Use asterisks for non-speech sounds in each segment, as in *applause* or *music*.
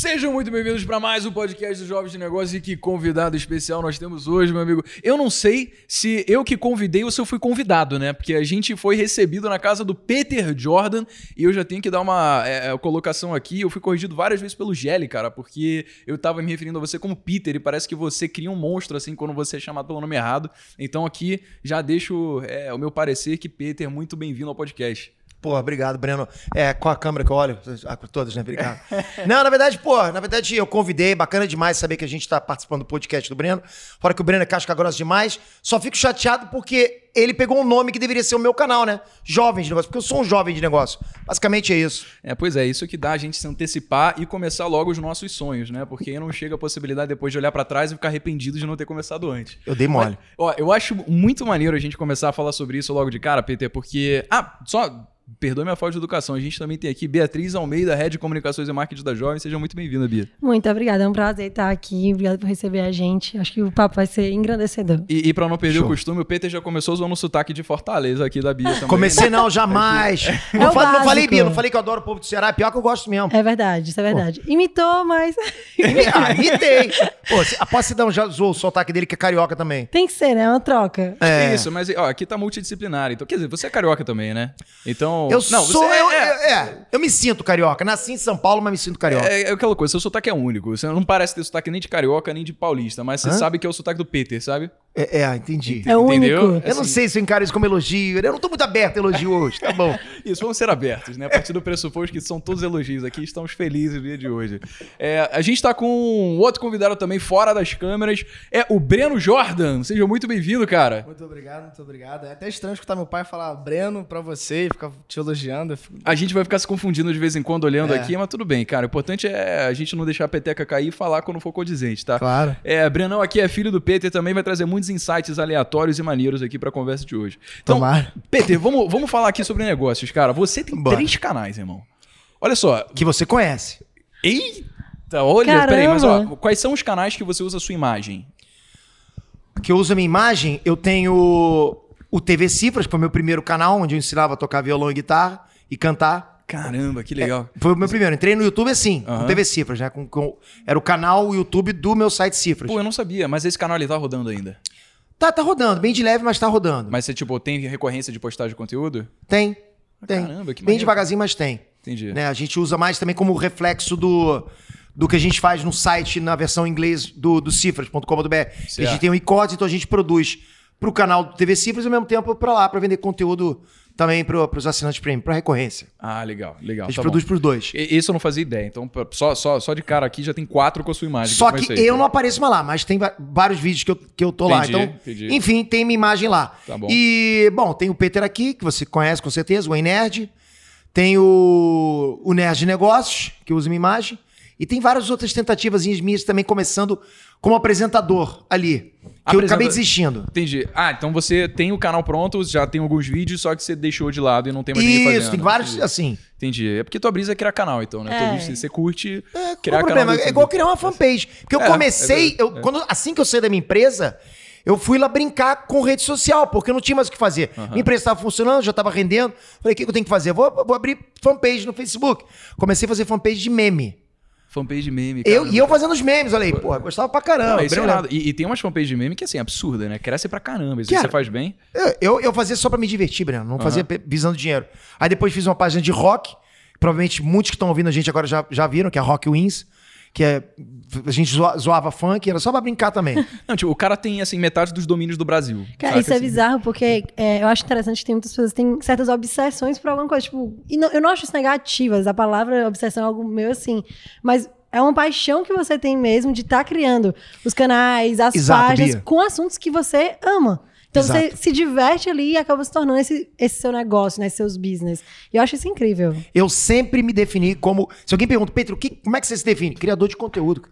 Sejam muito bem-vindos para mais um podcast dos Jovens de Negócios e que convidado especial nós temos hoje, meu amigo. Eu não sei se eu que convidei ou se eu fui convidado, né? Porque a gente foi recebido na casa do Peter Jordan e eu já tenho que dar uma é, colocação aqui. Eu fui corrigido várias vezes pelo Gelli, cara, porque eu tava me referindo a você como Peter e parece que você cria um monstro assim quando você é chamado pelo nome errado. Então aqui já deixo é, o meu parecer que Peter, muito bem-vindo ao podcast. Pô, obrigado, Breno. É, com a câmera que eu olho, ah, todas, né? Obrigado. Não, na verdade, pô, na verdade eu convidei, bacana demais saber que a gente tá participando do podcast do Breno. Fora que o Breno é casca grossa demais. Só fico chateado porque ele pegou um nome que deveria ser o meu canal, né? Jovem de negócio, porque eu sou um jovem de negócio. Basicamente é isso. É, pois é, isso que dá a gente se antecipar e começar logo os nossos sonhos, né? Porque aí não chega a possibilidade depois de olhar para trás e ficar arrependido de não ter começado antes. Eu dei mole. Mas, ó, eu acho muito maneiro a gente começar a falar sobre isso logo de cara, Peter, porque. Ah, só Perdoe minha falta de educação. A gente também tem aqui Beatriz Almeida, Head de Comunicações e Marketing da Jovem. Seja muito bem-vinda, Bia. Muito obrigada. É um prazer estar aqui. Obrigada por receber a gente. Acho que o papo vai ser engrandecedor. E, e para não perder Show. o costume, o Peter já começou usando o sotaque de Fortaleza aqui da Bia *laughs* também. Comecei né? não, jamais. *laughs* É não, fa não, falei, Bia, não falei que eu adoro o povo do Ceará. É pior que eu gosto mesmo. É verdade, isso é verdade. Pô. Imitou, mas... *laughs* ah, imitei. Pô, após se dar um já zoou o sotaque dele, que é carioca também. Tem que ser, né? É uma troca. É. Isso, mas ó, aqui tá multidisciplinar. Então, quer dizer, você é carioca também, né? Então... Eu não, sou... Eu, é, é, eu me sinto carioca. Nasci em São Paulo, mas me sinto carioca. É, é aquela coisa, seu sotaque é único. Você não parece ter sotaque nem de carioca, nem de paulista, mas você Hã? sabe que é o sotaque do Peter, sabe? É, é, entendi. É Entendeu? único. Eu não sei se eu encaro isso como elogio. Eu não tô muito aberto a elogio hoje, tá bom. *laughs* isso, vamos ser abertos, né? A partir do pressuposto que são todos elogios aqui, estamos felizes no dia de hoje. É, a gente tá com um outro convidado também fora das câmeras, é o Breno Jordan. Seja muito bem-vindo, cara. Muito obrigado, muito obrigado. É até estranho escutar meu pai falar Breno pra você e ficar te elogiando. A gente vai ficar se confundindo de vez em quando olhando é. aqui, mas tudo bem, cara. O importante é a gente não deixar a peteca cair e falar quando for condizente, tá? Claro. É, Brenão aqui é filho do Peter, também vai trazer muitos insights aleatórios e maneiros aqui pra conversa de hoje. Então, Tomar. Peter, vamos, vamos falar aqui sobre negócios, cara. Você tem Bora. três canais, irmão. Olha só. Que você conhece. Eita, olha, Caramba. peraí, mas ó, quais são os canais que você usa a sua imagem? Que eu uso a minha imagem, eu tenho o TV Cifras, que foi meu primeiro canal, onde eu ensinava a tocar violão e guitarra e cantar. Caramba, que legal. É, foi o meu primeiro. Entrei no YouTube assim, uhum. com TV Cifras, né? Com, com, era o canal YouTube do meu site Cifras. Pô, eu não sabia, mas esse canal ele tá rodando ainda. Tá, tá rodando, bem de leve, mas tá rodando. Mas você, tipo, tem recorrência de postagem de conteúdo? Tem. Ah, tem. Caramba, que Bem devagarzinho, mas tem. Entendi. Né? A gente usa mais também como reflexo do, do que a gente faz no site, na versão em inglês do, do cifras.com.br. A gente tem um e-code, então a gente produz pro canal do TV Cifras e ao mesmo tempo para lá, para vender conteúdo também para os assinantes premium, para recorrência. Ah, legal, legal. A gente tá produz para os dois. E, isso eu não fazia ideia. Então, só, só, só de cara aqui já tem quatro com a sua imagem. Só que, que eu não apareço mais lá, mas tem vários vídeos que eu, que eu tô entendi, lá. Então, entendi. enfim, tem minha imagem lá. Tá bom. E, bom, tem o Peter aqui, que você conhece com certeza, o Nerd. Tem o, o Nerd Negócios, que usa minha imagem. E tem várias outras tentativas minhas também, começando como apresentador ali. Que Apresenta... eu acabei desistindo. Entendi. Ah, então você tem o canal pronto, já tem alguns vídeos, só que você deixou de lado e não tem mais ninguém fazendo. Isso, tem vários, Entendi. assim. Entendi. É porque tua brisa é criar canal, então, né? É. Você, você curte é, criar problema? canal. É igual criar uma fanpage. Porque eu é, comecei, é eu, quando, assim que eu saí da minha empresa, eu fui lá brincar com rede social, porque eu não tinha mais o que fazer. Uhum. Minha empresa estava funcionando, já estava rendendo. Falei, o que eu tenho que fazer? Vou, vou abrir fanpage no Facebook. Comecei a fazer fanpage de meme. Fanpage de meme. Eu, e eu fazendo os memes, olha aí, pô, gostava pra caramba. Não, é. E, e, tem umas fanpages de meme que, assim, absurda, né? Cresce pra caramba. Isso você faz bem. Eu, eu, eu, fazia só pra me divertir, Breno. Não uhum. fazia visando dinheiro. Aí depois fiz uma página de rock. Provavelmente muitos que estão ouvindo a gente agora já, já viram, que é Rock Wins que é. A gente zoava funk, era só pra brincar também. *laughs* Não, tipo, o cara tem, assim, metade dos domínios do Brasil. Cara, isso é assim? bizarro, porque é, eu acho interessante que tem muitas pessoas que têm certas obsessões por alguma coisa. Tipo, e não, eu não acho isso negativas, a palavra obsessão é algo meio assim. Mas é uma paixão que você tem mesmo de estar tá criando os canais, as Exato, páginas, Bia. com assuntos que você ama. Então Exato. você se diverte ali e acaba se tornando esse, esse seu negócio, né? Seus business. E eu acho isso incrível. Eu sempre me defini como. Se alguém pergunta, Pedro, que, como é que você se define? Criador de conteúdo.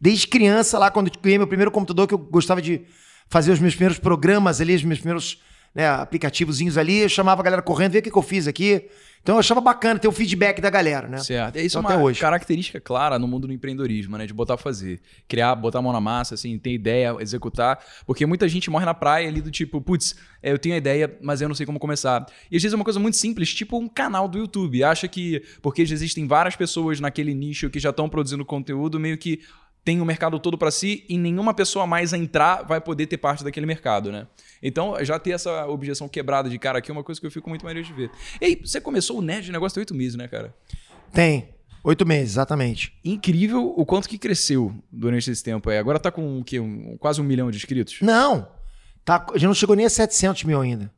Desde criança, lá, quando eu ganhei meu primeiro computador, que eu gostava de fazer os meus primeiros programas ali, os meus primeiros né, aplicativozinhos ali, eu chamava a galera correndo, vê o que, que eu fiz aqui. Então eu achava bacana ter o feedback da galera, né? Certo. É isso Então, é até uma hoje. característica clara no mundo do empreendedorismo, né? De botar pra fazer. Criar, botar a mão na massa, assim, ter ideia, executar. Porque muita gente morre na praia ali do tipo, putz, é, eu tenho a ideia, mas eu não sei como começar. E às vezes é uma coisa muito simples, tipo um canal do YouTube. Acha que, porque já existem várias pessoas naquele nicho que já estão produzindo conteúdo, meio que tem o mercado todo pra si e nenhuma pessoa mais a entrar vai poder ter parte daquele mercado, né? Então, já ter essa objeção quebrada de cara aqui é uma coisa que eu fico muito maneiro de ver. E aí, você começou o Nerd de Negócio tem oito meses, né, cara? Tem. Oito meses, exatamente. incrível o quanto que cresceu durante esse tempo aí. Agora tá com o quê? Um- quase um milhão de inscritos? Não. Tá, gente não chegou nem a 700 mil ainda.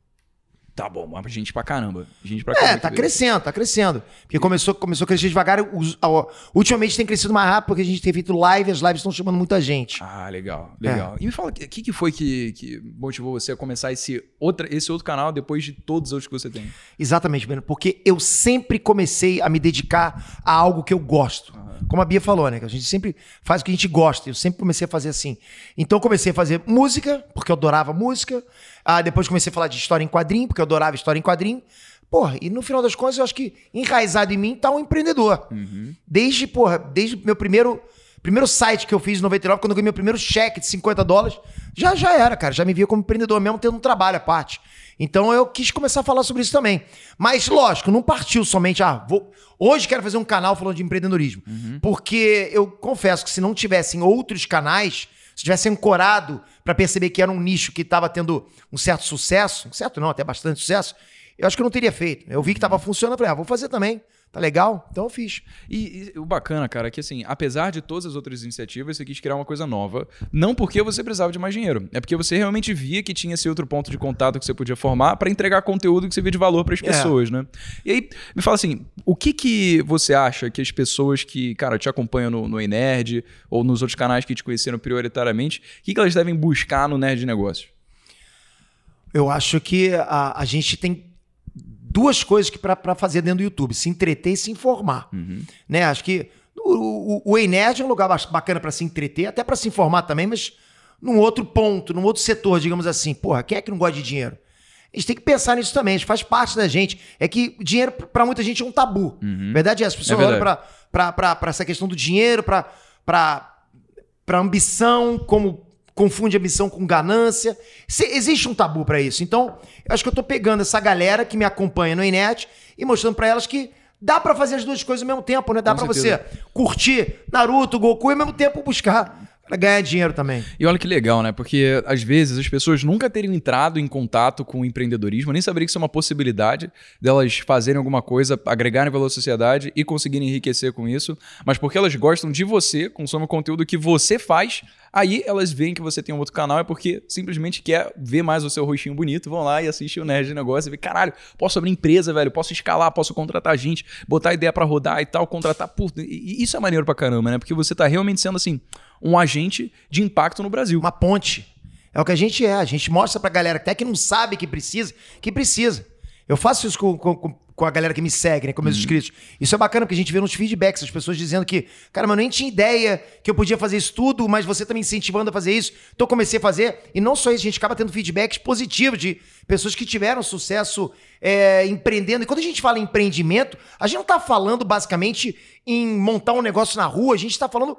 Tá bom, mas gente pra caramba. Gente pra caramba. É, tá crescendo, tá crescendo. Porque começou, começou a crescer devagar. Os- a- ultimamente tem crescido mais rápido porque a gente tem feito live, as lives estão chamando muita gente. Ah, legal, É. legal. E me fala, o que, que foi que, que motivou você a começar esse, outra, esse outro canal depois de todos os outros que você tem? Exatamente, Breno. Porque eu sempre comecei a me dedicar a algo que eu gosto. Como a Bia falou, né? Que a gente sempre faz o que a gente gosta. Eu sempre comecei a fazer assim. Então eu comecei a fazer música, porque eu adorava música. Ah, depois comecei a falar de história em quadrinho, porque eu adorava história em quadrinho. Porra, e no final das contas, eu acho que enraizado em mim tá um empreendedor. Desde, porra, desde meu primeiro, primeiro site que eu fiz em 99, quando eu ganhei meu primeiro cheque de 50 dólares, já, já era, cara. Já me via como empreendedor, mesmo tendo um trabalho à parte. Então eu quis começar a falar sobre isso também. Mas, lógico, não partiu somente, ah, vou. Hoje quero fazer um canal falando de empreendedorismo. Porque eu confesso que se não tivessem outros canais, se tivesse ancorado para perceber que era um nicho que estava tendo um certo sucesso, certo não, até bastante sucesso, eu acho que eu não teria feito. Eu vi que estava funcionando, eu falei, ah, vou fazer também. Tá legal? Então eu fiz. E, e o bacana, cara, é que assim, apesar de todas as outras iniciativas, você quis criar uma coisa nova. Não porque você precisava de mais dinheiro. É porque você realmente via que tinha esse outro ponto de contato que você podia formar pra entregar conteúdo que você via de valor pras É. pessoas, né? E aí, me fala assim, o que que você acha que as pessoas que, cara, te acompanham no, no Nerd ou nos outros canais que te conheceram prioritariamente, o que, que elas devem buscar no Nerd Negócios? Eu acho que a, a gente tem duas coisas que para fazer dentro do YouTube: se entreter e se informar. Né? Acho que o, o, o Ei Nerd é um lugar bacana para se entreter, até para se informar também, mas num outro ponto, num outro setor, digamos assim. Porra, quem é que não gosta de dinheiro? A gente tem que pensar nisso também, faz parte da gente. É que dinheiro, para muita gente, é um tabu. Verdade é, as pessoas É olham para essa questão do dinheiro, para ambição, como confunde ambição com ganância. Se- existe um tabu para isso. Então, eu acho que eu tô pegando essa galera que me acompanha no Inet e mostrando para elas que dá para fazer as duas coisas ao mesmo tempo, né? Dá para você curtir Naruto, Goku e ao mesmo tempo buscar pra ganhar dinheiro também. E olha que legal, né? Porque às vezes as pessoas nunca teriam entrado em contato com o empreendedorismo, nem saberiam que isso é uma possibilidade delas fazerem alguma coisa, agregarem valor à sociedade e conseguirem enriquecer com isso. Mas porque elas gostam de você, consomem o conteúdo que você faz, aí elas veem que você tem um outro canal, é porque simplesmente quer ver mais o seu rostinho bonito, vão lá e assistem o Nerd de Negócio e vê, caralho, posso abrir empresa, velho, posso escalar, posso contratar gente, botar ideia pra rodar e tal, contratar. Puta, isso é maneiro pra caramba, né? Porque você tá realmente sendo assim, um agente de impacto no Brasil. Uma ponte. É o que a gente é. A gente mostra pra galera até que não sabe que precisa, que precisa. Eu faço isso com, com, com a galera que me segue, né? Com meus inscritos. Isso é bacana, porque a gente vê nos feedbacks as pessoas dizendo que, cara, mas eu nem tinha ideia que eu podia fazer isso tudo, mas você tá me incentivando a fazer isso. Então eu comecei a fazer. E não só isso, a gente acaba tendo feedbacks positivos de pessoas que tiveram sucesso é, empreendendo. E quando a gente fala em empreendimento, a gente não tá falando basicamente em montar um negócio na rua, a gente tá falando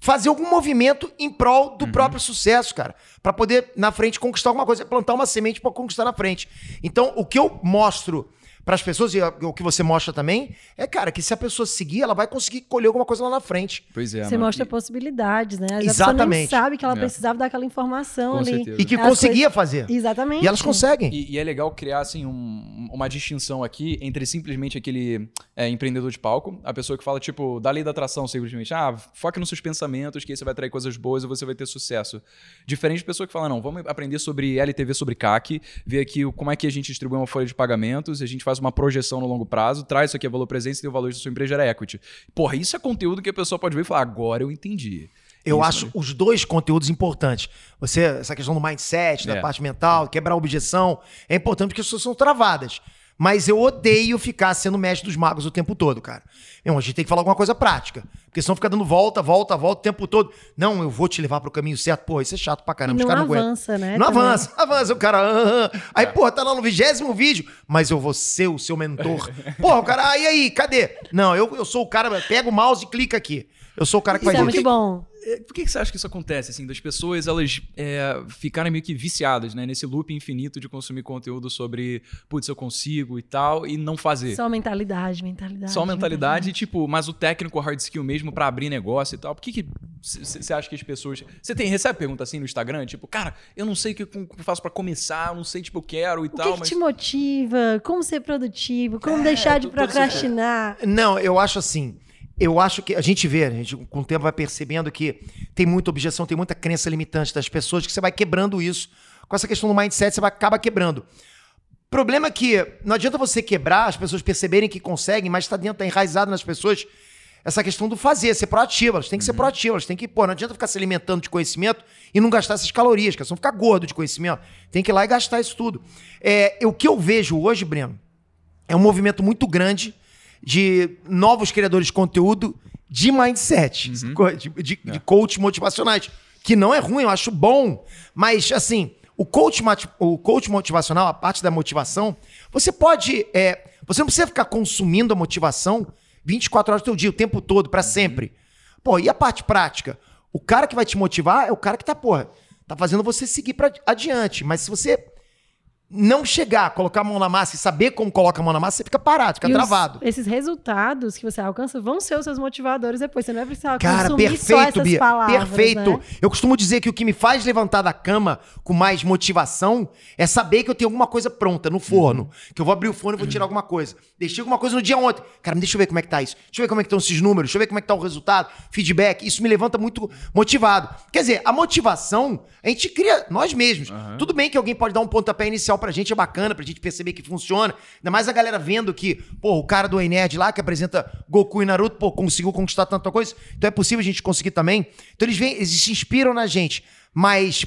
fazer algum movimento em prol do próprio sucesso, cara, Pra poder na frente conquistar alguma coisa, plantar uma semente pra conquistar na frente. Então, o que eu mostro pras pessoas e o que você mostra também é, cara, que se a pessoa seguir, ela vai conseguir colher alguma coisa lá na frente. Pois é. Você mano. mostra E- possibilidades, né? Às vezes A pessoa nem Exatamente. sabe que ela É. precisava daquela informação Com ali. certeza. E que As conseguia fazer. coisas- Exatamente. E elas conseguem. E, e é legal criar assim, um- uma distinção aqui entre simplesmente aquele é, empreendedor de palco, a pessoa que fala, tipo, da lei da atração, simplesmente, ah, foque nos seus pensamentos, que aí você vai atrair coisas boas e você vai ter sucesso. Diferente de pessoa que fala, não, vamos aprender sobre LTV, sobre CAC, ver aqui como é que a gente distribui uma folha de pagamentos, a gente faz uma projeção no longo prazo, traz isso aqui a valor presente e o valor da sua empresa gera equity. Porra, isso é conteúdo que a pessoa pode ver e falar, agora eu entendi. Eu Isso, acho né? os dois conteúdos importantes. Você, essa questão do mindset, da É. parte mental, quebrar a objeção, é importante porque as pessoas são travadas. Mas eu odeio ficar sendo mestre dos magos o tempo todo, cara. Meu, a gente tem que falar alguma coisa prática. Porque senão fica dando volta, volta, volta o tempo todo. Não, eu vou te levar pro caminho certo. Pô, isso é chato pra E caramba. Os não caras não aguentam. avança, né? Não também. avança, avança. O cara. ah, ah. Aí, pô, tá lá no vigésimo vídeo, mas eu vou ser o seu mentor. *laughs* Porra, o cara, ah, e aí, cadê? Não, eu, eu sou o cara, pega o mouse e clica aqui. Eu sou o cara que Isso faz é isso. muito bom. É, Por que, que você acha que isso acontece, assim, das pessoas elas é, ficarem meio que viciadas, né? Nesse loop infinito de consumir conteúdo sobre, putz, eu consigo e tal, e não fazer. Só mentalidade, mentalidade. Só mentalidade, tipo, mas o técnico hard skill mesmo pra abrir negócio e tal. Por que que você acha que as pessoas. Você tem, recebe pergunta assim no Instagram? Tipo, cara, eu não sei o que eu faço pra começar, eu não sei, tipo, eu quero e O que, tal, que mas. te motiva? Como ser produtivo? Como É, deixar de esses- procrastinar? Não, eu acho assim. Eu acho que a gente vê, a gente com o tempo vai percebendo que tem muita objeção, tem muita crença limitante das pessoas que você vai quebrando isso. Com essa questão do mindset, você vai acaba quebrando. Problema é que não adianta você quebrar, as pessoas perceberem que conseguem, mas está dentro, tá enraizado nas pessoas essa questão do fazer, ser proativa. Elas têm que ser proativas, elas têm que, pô, não adianta ficar se alimentando de conhecimento e não gastar essas calorias, que elas vão ficar gordo de conhecimento. Tem que ir lá e gastar isso tudo. É, o que eu vejo hoje, Breno, é um movimento muito grande de novos criadores de conteúdo de mindset, *laughs* co- de, de, de coach motivacionais. Que não é ruim, eu acho bom. Mas, assim, o coach, o coach motivacional, a parte da motivação, você pode. é, você não precisa ficar consumindo a motivação 24 horas do teu dia, o tempo todo, pra sempre. Pô, e a parte prática? O cara que vai te motivar é o cara que tá, porra, tá fazendo você seguir pra adiante. Mas se você não chegar, colocar a mão na massa e saber como coloca a mão na massa, você fica parado, fica E os- travado. esses resultados que você alcança vão ser os seus motivadores depois. Você não vai precisar Cara, consumir só perfeito, essas Bia. palavras, perfeito. né? Eu costumo dizer que o que me faz levantar da cama com mais motivação é saber que eu tenho alguma coisa pronta no forno. Uhum. Que eu vou abrir o forno e vou tirar alguma coisa. Deixei alguma coisa no dia ontem. Cara, deixa eu ver como é que tá isso. Deixa eu ver como é que estão esses números. Deixa eu ver como é que tá o resultado, feedback. Isso me levanta muito motivado. Quer dizer, a motivação a gente cria nós mesmos. Tudo bem que alguém pode dar um pontapé inicial pra gente, é bacana, pra gente perceber que funciona. Ainda mais a galera vendo que, pô, o cara do Nerd lá que apresenta Goku e Naruto, pô, conseguiu conquistar tanta coisa. Então é possível a gente conseguir também. Então eles vêm, eles se inspiram na gente. Mas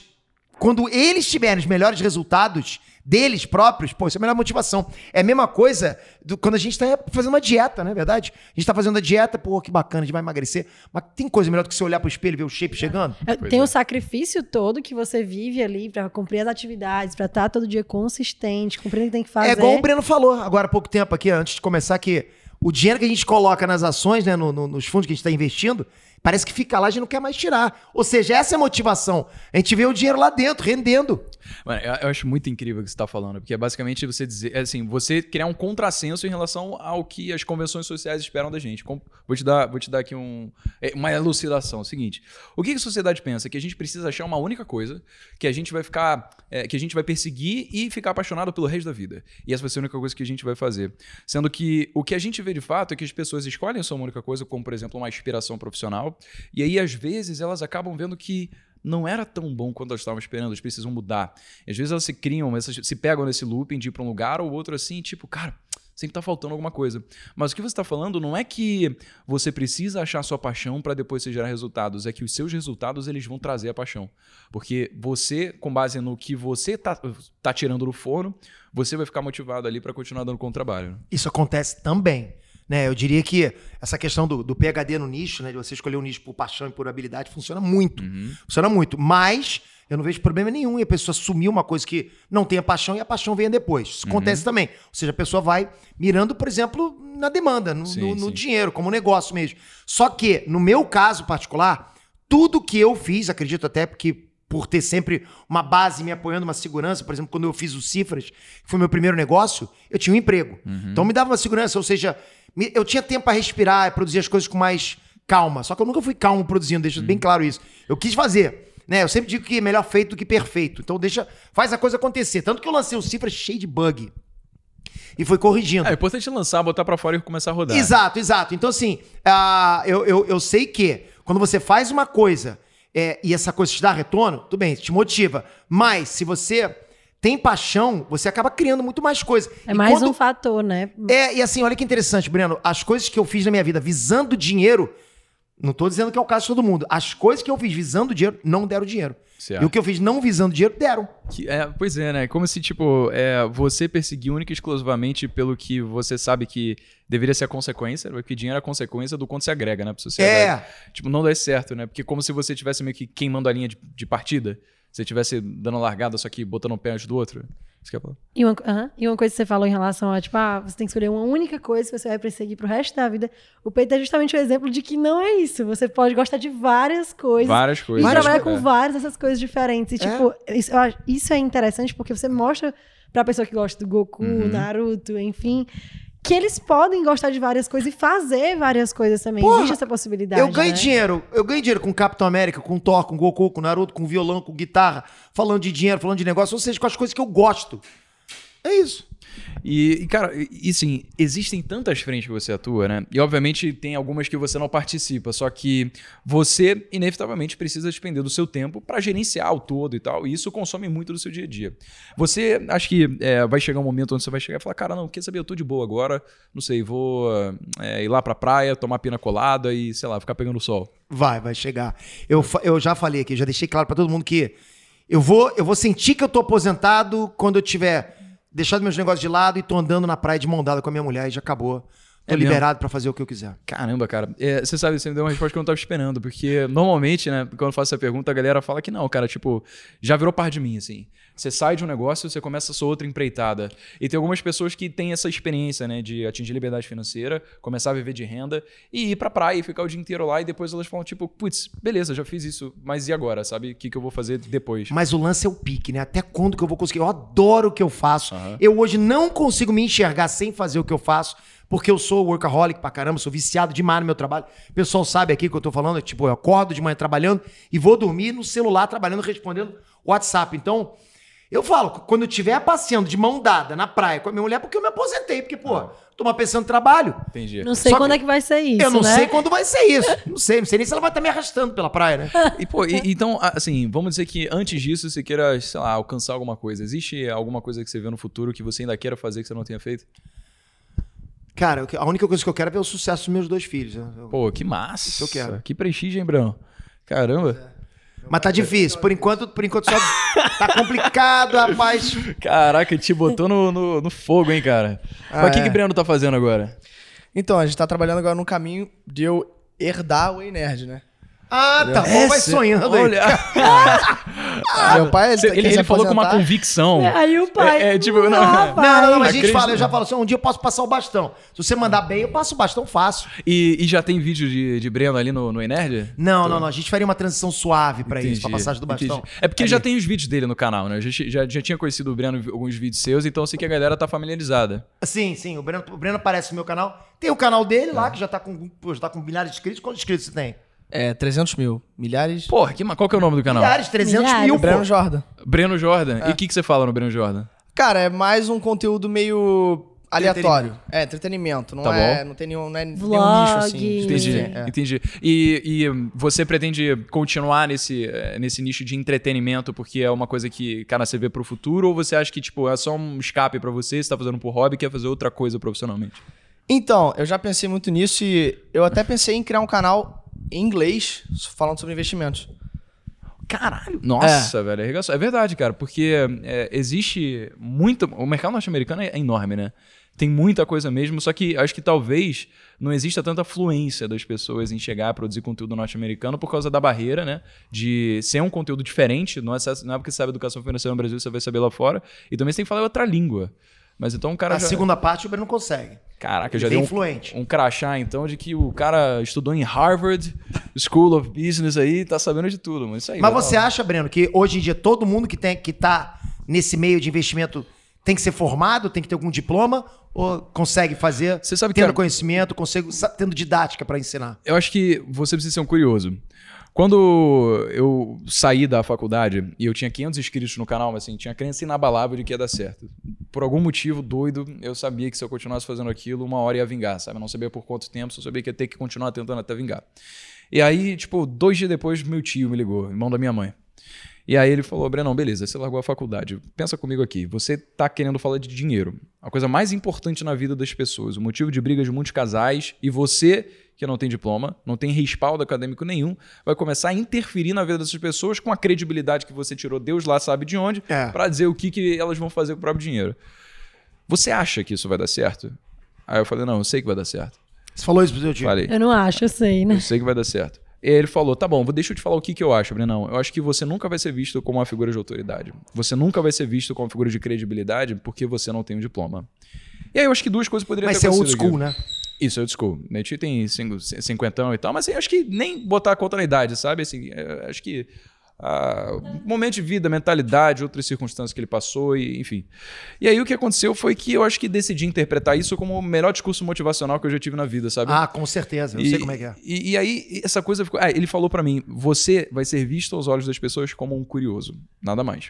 quando eles tiverem os melhores resultados deles próprios, pô, isso é a melhor motivação. É a mesma coisa do, quando a gente tá fazendo uma dieta, não é verdade? A gente tá fazendo a dieta, pô, que bacana, a gente vai emagrecer. Mas tem coisa melhor do que você olhar pro espelho e ver o shape chegando? É, Pois Tem é. o sacrifício todo que você vive ali pra cumprir as atividades, pra estar todo dia consistente, cumprir o que tem que fazer. É igual o Breno falou agora há pouco tempo aqui, antes de começar, que o dinheiro que a gente coloca nas ações, né, no- no- nos fundos que a gente está investindo, parece que fica lá e a gente não quer mais tirar. Ou seja, essa é a motivação. A gente vê o dinheiro lá dentro, rendendo. Mano, eu, eu acho muito incrível o que você tá falando, porque é basicamente você dizer, é assim, você criar um contrassenso em relação ao que as convenções sociais esperam da gente. Vou te dar, vou te dar aqui um, é, uma elucidação. É o seguinte: o que a sociedade pensa? Que a gente precisa achar uma única coisa que a gente vai ficar, é, que a gente vai perseguir e ficar apaixonado pelo resto da vida. E essa vai ser a única coisa que a gente vai fazer. Sendo que o que a gente vê de fato é que as pessoas escolhem a sua única coisa, como por exemplo uma inspiração profissional, e aí às vezes elas acabam vendo que não era tão bom quanto elas estavam esperando, elas precisam mudar. E às vezes elas se criam, se pegam nesse looping de ir pra um lugar ou outro assim, tipo, cara, sempre tá faltando alguma coisa. Mas o que você tá falando não é que você precisa achar sua paixão para depois você gerar resultados, é que os seus resultados eles vão trazer a paixão. Porque você, com base no que você tá, tá tirando do forno, você vai ficar motivado ali para continuar dando com o trabalho. né? Isso acontece também. Né? Eu diria que essa questão do, do PHD no nicho, né? De você escolher um nicho por paixão e por habilidade, funciona muito. Funciona muito. Mas eu não vejo problema nenhum em a pessoa assumir uma coisa que não tenha paixão e a paixão venha depois. Isso acontece também. Ou seja, a pessoa vai mirando, por exemplo, na demanda, no, Sim, no- no sim. dinheiro, como negócio mesmo. Só que, no meu caso particular, tudo que eu fiz, acredito até porque por ter sempre uma base me apoiando, uma segurança, por exemplo, quando eu fiz o Cifras, que foi meu primeiro negócio, eu tinha um emprego. Então me dava uma segurança, ou seja, eu tinha tempo para respirar, produzir as coisas com mais calma. Só que eu nunca fui calmo produzindo, deixa bem claro isso. Eu quis fazer. Né? Eu sempre digo que é melhor feito do que perfeito. Então deixa, faz a coisa acontecer. Tanto que eu lancei o Cifras cheio de bug. E foi corrigindo. É, é importante lançar, botar para fora e começar a rodar. Exato, exato. Então, assim, ah, eu, eu, eu sei que quando você faz uma coisa é, e essa coisa te dá retorno, tudo bem, te motiva. Mas se você tem paixão, você acaba criando muito mais coisa. É E mais quando- um fator, né? É, e assim, olha que interessante, Breno. As coisas que eu fiz na minha vida visando dinheiro Não tô dizendo que é o caso de todo mundo. As coisas que eu fiz visando dinheiro não deram dinheiro. Certo. E o que eu fiz não visando dinheiro deram. Que- é, pois é, né? Como se, tipo, é, você perseguir única e exclusivamente pelo que você sabe que deveria ser a consequência, porque dinheiro é a consequência do quanto se agrega, né, pra sociedade. É. Tipo, não dá certo, né? Porque como se você tivesse meio que queimando a linha de, de partida. Você tivesse dando largada, só que botando um pé antes do outro. Isso que é falar. E uma, aham. e uma coisa que você falou em relação a, tipo, ah, você tem que escolher uma única coisa que você vai perseguir pro resto da vida. O peito é justamente o exemplo de que não é isso. Você pode gostar de várias coisas. Várias E coisas. trabalhar É. com várias dessas coisas diferentes. E, É. tipo, isso, eu acho- isso é interessante porque você mostra pra pessoa que gosta do Goku, Uhum. Naruto, enfim, que eles podem gostar de várias coisas e fazer várias coisas também. Porra, Existe essa possibilidade. Eu ganho né? dinheiro. Eu ganho dinheiro com Capitão América, com Thor, com Goku, com Naruto, com violão, com guitarra, falando de dinheiro, falando de negócio, ou seja, com as coisas que eu gosto. É isso. E, cara, e, assim, existem tantas frentes que você atua, né? E obviamente tem algumas que você não participa, só que você inevitavelmente precisa despender do seu tempo pra gerenciar o todo e tal, e isso consome muito do seu dia a dia. Você acha que é, vai chegar um momento onde você vai chegar e falar, cara, não, quer saber, eu tô de boa agora, não sei, vou é, ir lá pra praia, tomar pina colada e, sei lá, ficar pegando sol. Vai, vai chegar. Eu, eu já falei aqui, já deixei claro pra todo mundo que eu vou, eu vou sentir que eu tô aposentado quando eu tiver deixado meus negócios de lado e tô andando na praia de mão dada com a minha mulher e já acabou. É liberado pra fazer o que eu quiser. Caramba, cara. É, você sabe, você me deu uma resposta que eu não tava esperando, porque normalmente, né, quando eu faço essa pergunta, a galera fala que não, cara, tipo, já virou parte de mim, assim. Você sai de um negócio, você começa a sua outra empreitada. E tem algumas pessoas que têm essa experiência, né, de atingir liberdade financeira, começar a viver de renda e ir pra praia e ficar o dia inteiro lá e depois elas falam, tipo, putz, beleza, já fiz isso, mas e agora, sabe? O que, que eu vou fazer depois? Mas o lance é o pique, né? Até quando que eu vou conseguir? Eu adoro o que eu faço. Aham. Eu hoje não consigo me enxergar sem fazer o que eu faço, porque eu sou workaholic pra caramba, sou viciado demais no meu trabalho. O pessoal sabe aqui que eu tô falando, é tipo, eu acordo de manhã trabalhando e vou dormir no celular trabalhando, respondendo WhatsApp. Então, eu falo, quando eu estiver passeando de mão dada na praia com a minha mulher, porque eu me aposentei, porque, pô, tô uma pensando trabalho. Entendi. Não sei Só quando que é que vai ser isso, eu não né? sei quando vai ser isso. Não sei, não sei nem se ela vai estar me arrastando pela praia, né? *laughs* E, pô, e- então, assim, vamos dizer que antes disso você queira, sei lá, alcançar alguma coisa. Existe alguma coisa que você vê no futuro que você ainda queira fazer que você não tenha feito? Cara, a única coisa que eu quero é ver o sucesso dos meus dois filhos. Eu- Pô, que massa. Isso eu quero. Que prestígio, hein, Brão? Caramba. Mas tá difícil. Por enquanto, por enquanto só tá complicado, rapaz. Caraca, te botou no, no, no fogo, hein, cara. Ah, Mas o que, é. que o Breno tá fazendo agora? Então, a gente tá trabalhando agora no caminho de eu herdar o Way Nerd, né? Ah, tá bom, vai sonhando aí. Olha, *laughs* Meu pai, ele, ele, ele falou com uma convicção. Aí o pai. É, é, tipo, não, ah, Não, não, não, mas a gente fala, eu já falo assim, um dia eu posso passar o bastão. Se você mandar bem, eu passo o bastão fácil. E, e já tem vídeo de, de Breno ali no, no Enerd? Não, não, não, a gente faria uma transição suave pra isso, Entendi, pra passagem do bastão. entendi. É porque Ali. já tem os vídeos dele no canal, né? Eu já, já, já tinha conhecido o Breno em alguns vídeos seus, então eu sei que a galera tá familiarizada. Sim, sim, o Breno, o Breno aparece no meu canal. Tem o canal dele lá, que já tá com, já tá com milhares de inscritos. Quantos inscritos você tem? É, 300 mil. Milhares. Porra, que, ma- qual que é o nome do canal? Milhares, 300 Milhares. mil, Breno pô. Jordan. Breno Jordan. E o que, que você fala no Breno Jordan? Cara, é mais um conteúdo meio aleatório. É, entretenimento. Não, Tá é, bom. não tem nenhum, não é nenhum Vlog. nicho assim. de Entendi, é. entendi. E, e você pretende continuar nesse, eh, nesse nicho de entretenimento porque é uma coisa que, cara, você vê pro futuro? Ou você acha que, tipo, é só um escape pra você, você tá fazendo por hobby e quer fazer outra coisa profissionalmente? Então, eu já pensei muito nisso e eu até pensei em criar um canal em inglês falando sobre investimentos. Caralho! Nossa, velho, arregaçou. É verdade, cara, porque é, existe muito. O mercado norte-americano é, é enorme, né? Tem muita coisa mesmo, só que acho que talvez não exista tanta fluência das pessoas em chegar a produzir conteúdo norte-americano por causa da barreira, né? De ser um conteúdo diferente. Não é, não é porque você sabe educação financeira no Brasil, você vai saber lá fora. E também você tem que falar outra língua. Mas então o cara A já. segunda parte o Breno consegue. Caraca, Ele já é deu um, influente. um crachá, então, de que o cara estudou em Harvard School of Business aí tá sabendo de tudo, mano. Isso aí. Mas legal. você acha, Breno, que hoje em dia todo mundo que, tem, que tá nesse meio de investimento tem que ser formado, tem que ter algum diploma? Ou consegue fazer Você sabe que tendo a- conhecimento, consegue, tendo didática pra ensinar? Eu acho que você precisa ser um curioso. Quando eu saí da faculdade e eu tinha 500 inscritos no canal, mas assim, tinha crença inabalável de que ia dar certo. Por algum motivo doido, eu sabia que se eu continuasse fazendo aquilo, uma hora ia vingar, sabe? Eu não sabia por quanto tempo, só sabia que ia ter que continuar tentando até vingar. E aí, tipo, dois dias depois, meu tio me ligou, irmão da minha mãe. E aí ele falou, Brenão, beleza, você largou a faculdade. Pensa comigo aqui, você tá querendo falar de dinheiro. A coisa mais importante na vida das pessoas, o motivo de briga de muitos casais, e você que não tem diploma, não tem respaldo acadêmico nenhum, vai começar a interferir na vida dessas pessoas com a credibilidade que você tirou, Deus lá sabe de onde, É. pra dizer o que, que elas vão fazer com o próprio dinheiro. Você acha que isso vai dar certo? Aí eu falei, não, eu sei que vai dar certo. Você falou isso pro seu tio? Falei, Eu não acho, eu sei, né? eu sei que vai dar certo. E aí ele falou: tá bom, vou- deixa eu te falar o que, que eu acho, Brenão. Eu acho que você nunca vai ser visto como uma figura de autoridade. Você nunca vai ser visto como uma figura de credibilidade porque você não tem um diploma. E aí eu acho que duas coisas poderiam Mas ter você é old acontecido school, aqui. né? Isso, old school. Neti tem cinco- cinquentão e tal, mas assim, acho que nem botar a conta na idade, sabe? Assim, é, acho que. ah, momento de vida, mentalidade, outras circunstâncias que ele passou, e, enfim. E aí o que aconteceu foi que eu acho que decidi interpretar isso como o melhor discurso motivacional que eu já tive na vida, sabe? Ah, com certeza. Eu sei como é que é. E, e aí, essa coisa ficou. Ah, ele falou pra mim: você vai ser visto aos olhos das pessoas como um curioso. Nada mais.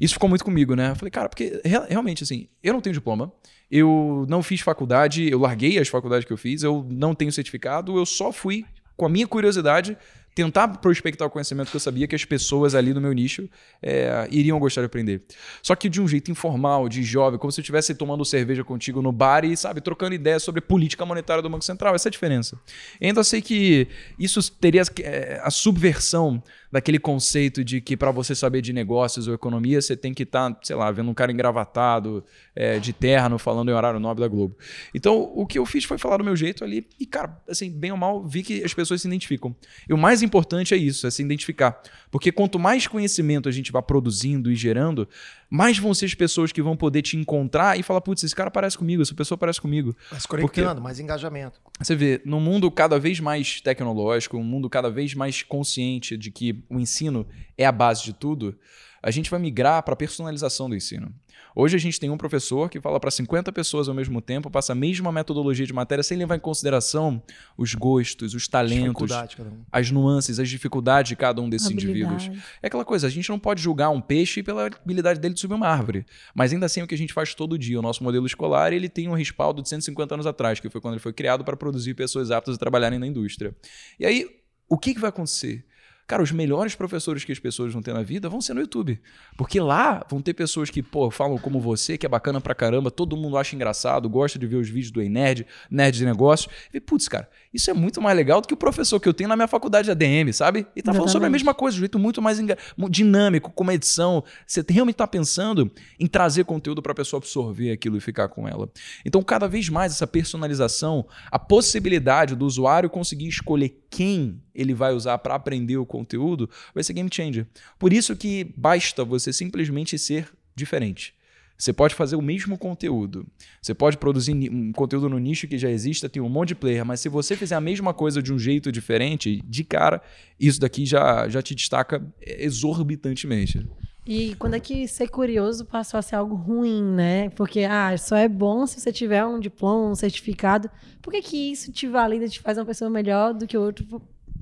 Isso ficou muito comigo, né? Eu falei, cara, porque real- realmente, assim, eu não tenho diploma, eu não fiz faculdade, eu larguei as faculdades que eu fiz, eu não tenho certificado, eu só fui com a minha curiosidade tentar prospectar o conhecimento que eu sabia que as pessoas ali no meu nicho é, iriam gostar de aprender. Só que de um jeito informal, de jovem, como se eu estivesse tomando cerveja contigo no bar e, sabe, trocando ideias sobre política monetária do Banco Central. Essa é a diferença. E ainda sei que isso teria é, a subversão daquele conceito de que para você saber de negócios ou economia, você tem que estar, sei lá, vendo um cara engravatado, é, de terno, falando em horário nobre da Globo. Então, o que eu fiz foi falar do meu jeito ali e, cara, assim, bem ou mal, vi que as pessoas se identificam. E o mais importante é isso, é se identificar. Porque quanto mais conhecimento a gente vai produzindo e gerando, mais vão ser as pessoas que vão poder te encontrar e falar, putz, esse cara parece comigo, essa pessoa parece comigo. Mas conectando, mais engajamento. Você vê, num mundo cada vez mais tecnológico, um mundo cada vez mais consciente de que o ensino é a base de tudo, a gente vai migrar para a personalização do ensino. Hoje a gente tem um professor que fala para 50 pessoas ao mesmo tempo, passa a mesma metodologia de matéria sem levar em consideração os gostos, os talentos, um. as nuances, as dificuldades de cada um desses Habilidade. indivíduos. É aquela coisa, a gente não pode julgar um peixe pela habilidade dele de subir uma árvore. Mas ainda assim é o que a gente faz todo dia. O nosso modelo escolar ele tem um respaldo de 150 anos atrás, que foi quando ele foi criado para produzir pessoas aptas a trabalharem na indústria. E aí, o que, que vai acontecer? Cara, os melhores professores que as pessoas vão ter na vida vão ser no YouTube. Porque lá vão ter pessoas que, pô, falam como você, que é bacana pra caramba, todo mundo acha engraçado, gosta de ver os vídeos do Ei Nerd, Nerd de Negócios. E, putz, cara, isso é muito mais legal do que o professor que eu tenho na minha faculdade de ADM, sabe? E tá falando sobre a mesma coisa, de um jeito muito mais dinâmico, com uma edição. Você realmente tá pensando em trazer conteúdo pra pessoa absorver aquilo e ficar com ela. Então, cada vez mais essa personalização, a possibilidade do usuário conseguir escolher quem ele vai usar para aprender o conteúdo, vai ser game changer. Por isso que basta você simplesmente ser diferente. Você pode fazer o mesmo conteúdo. Você pode produzir um conteúdo no nicho que já exista, tem um monte de player, mas se você fizer a mesma coisa de um jeito diferente, de cara, isso daqui já, já te destaca exorbitantemente. E quando é que ser curioso passou a ser algo ruim, né? Porque, ah, só é bom se você tiver um diploma, um certificado. Por que, que isso te valida, te faz uma pessoa melhor do que o outro?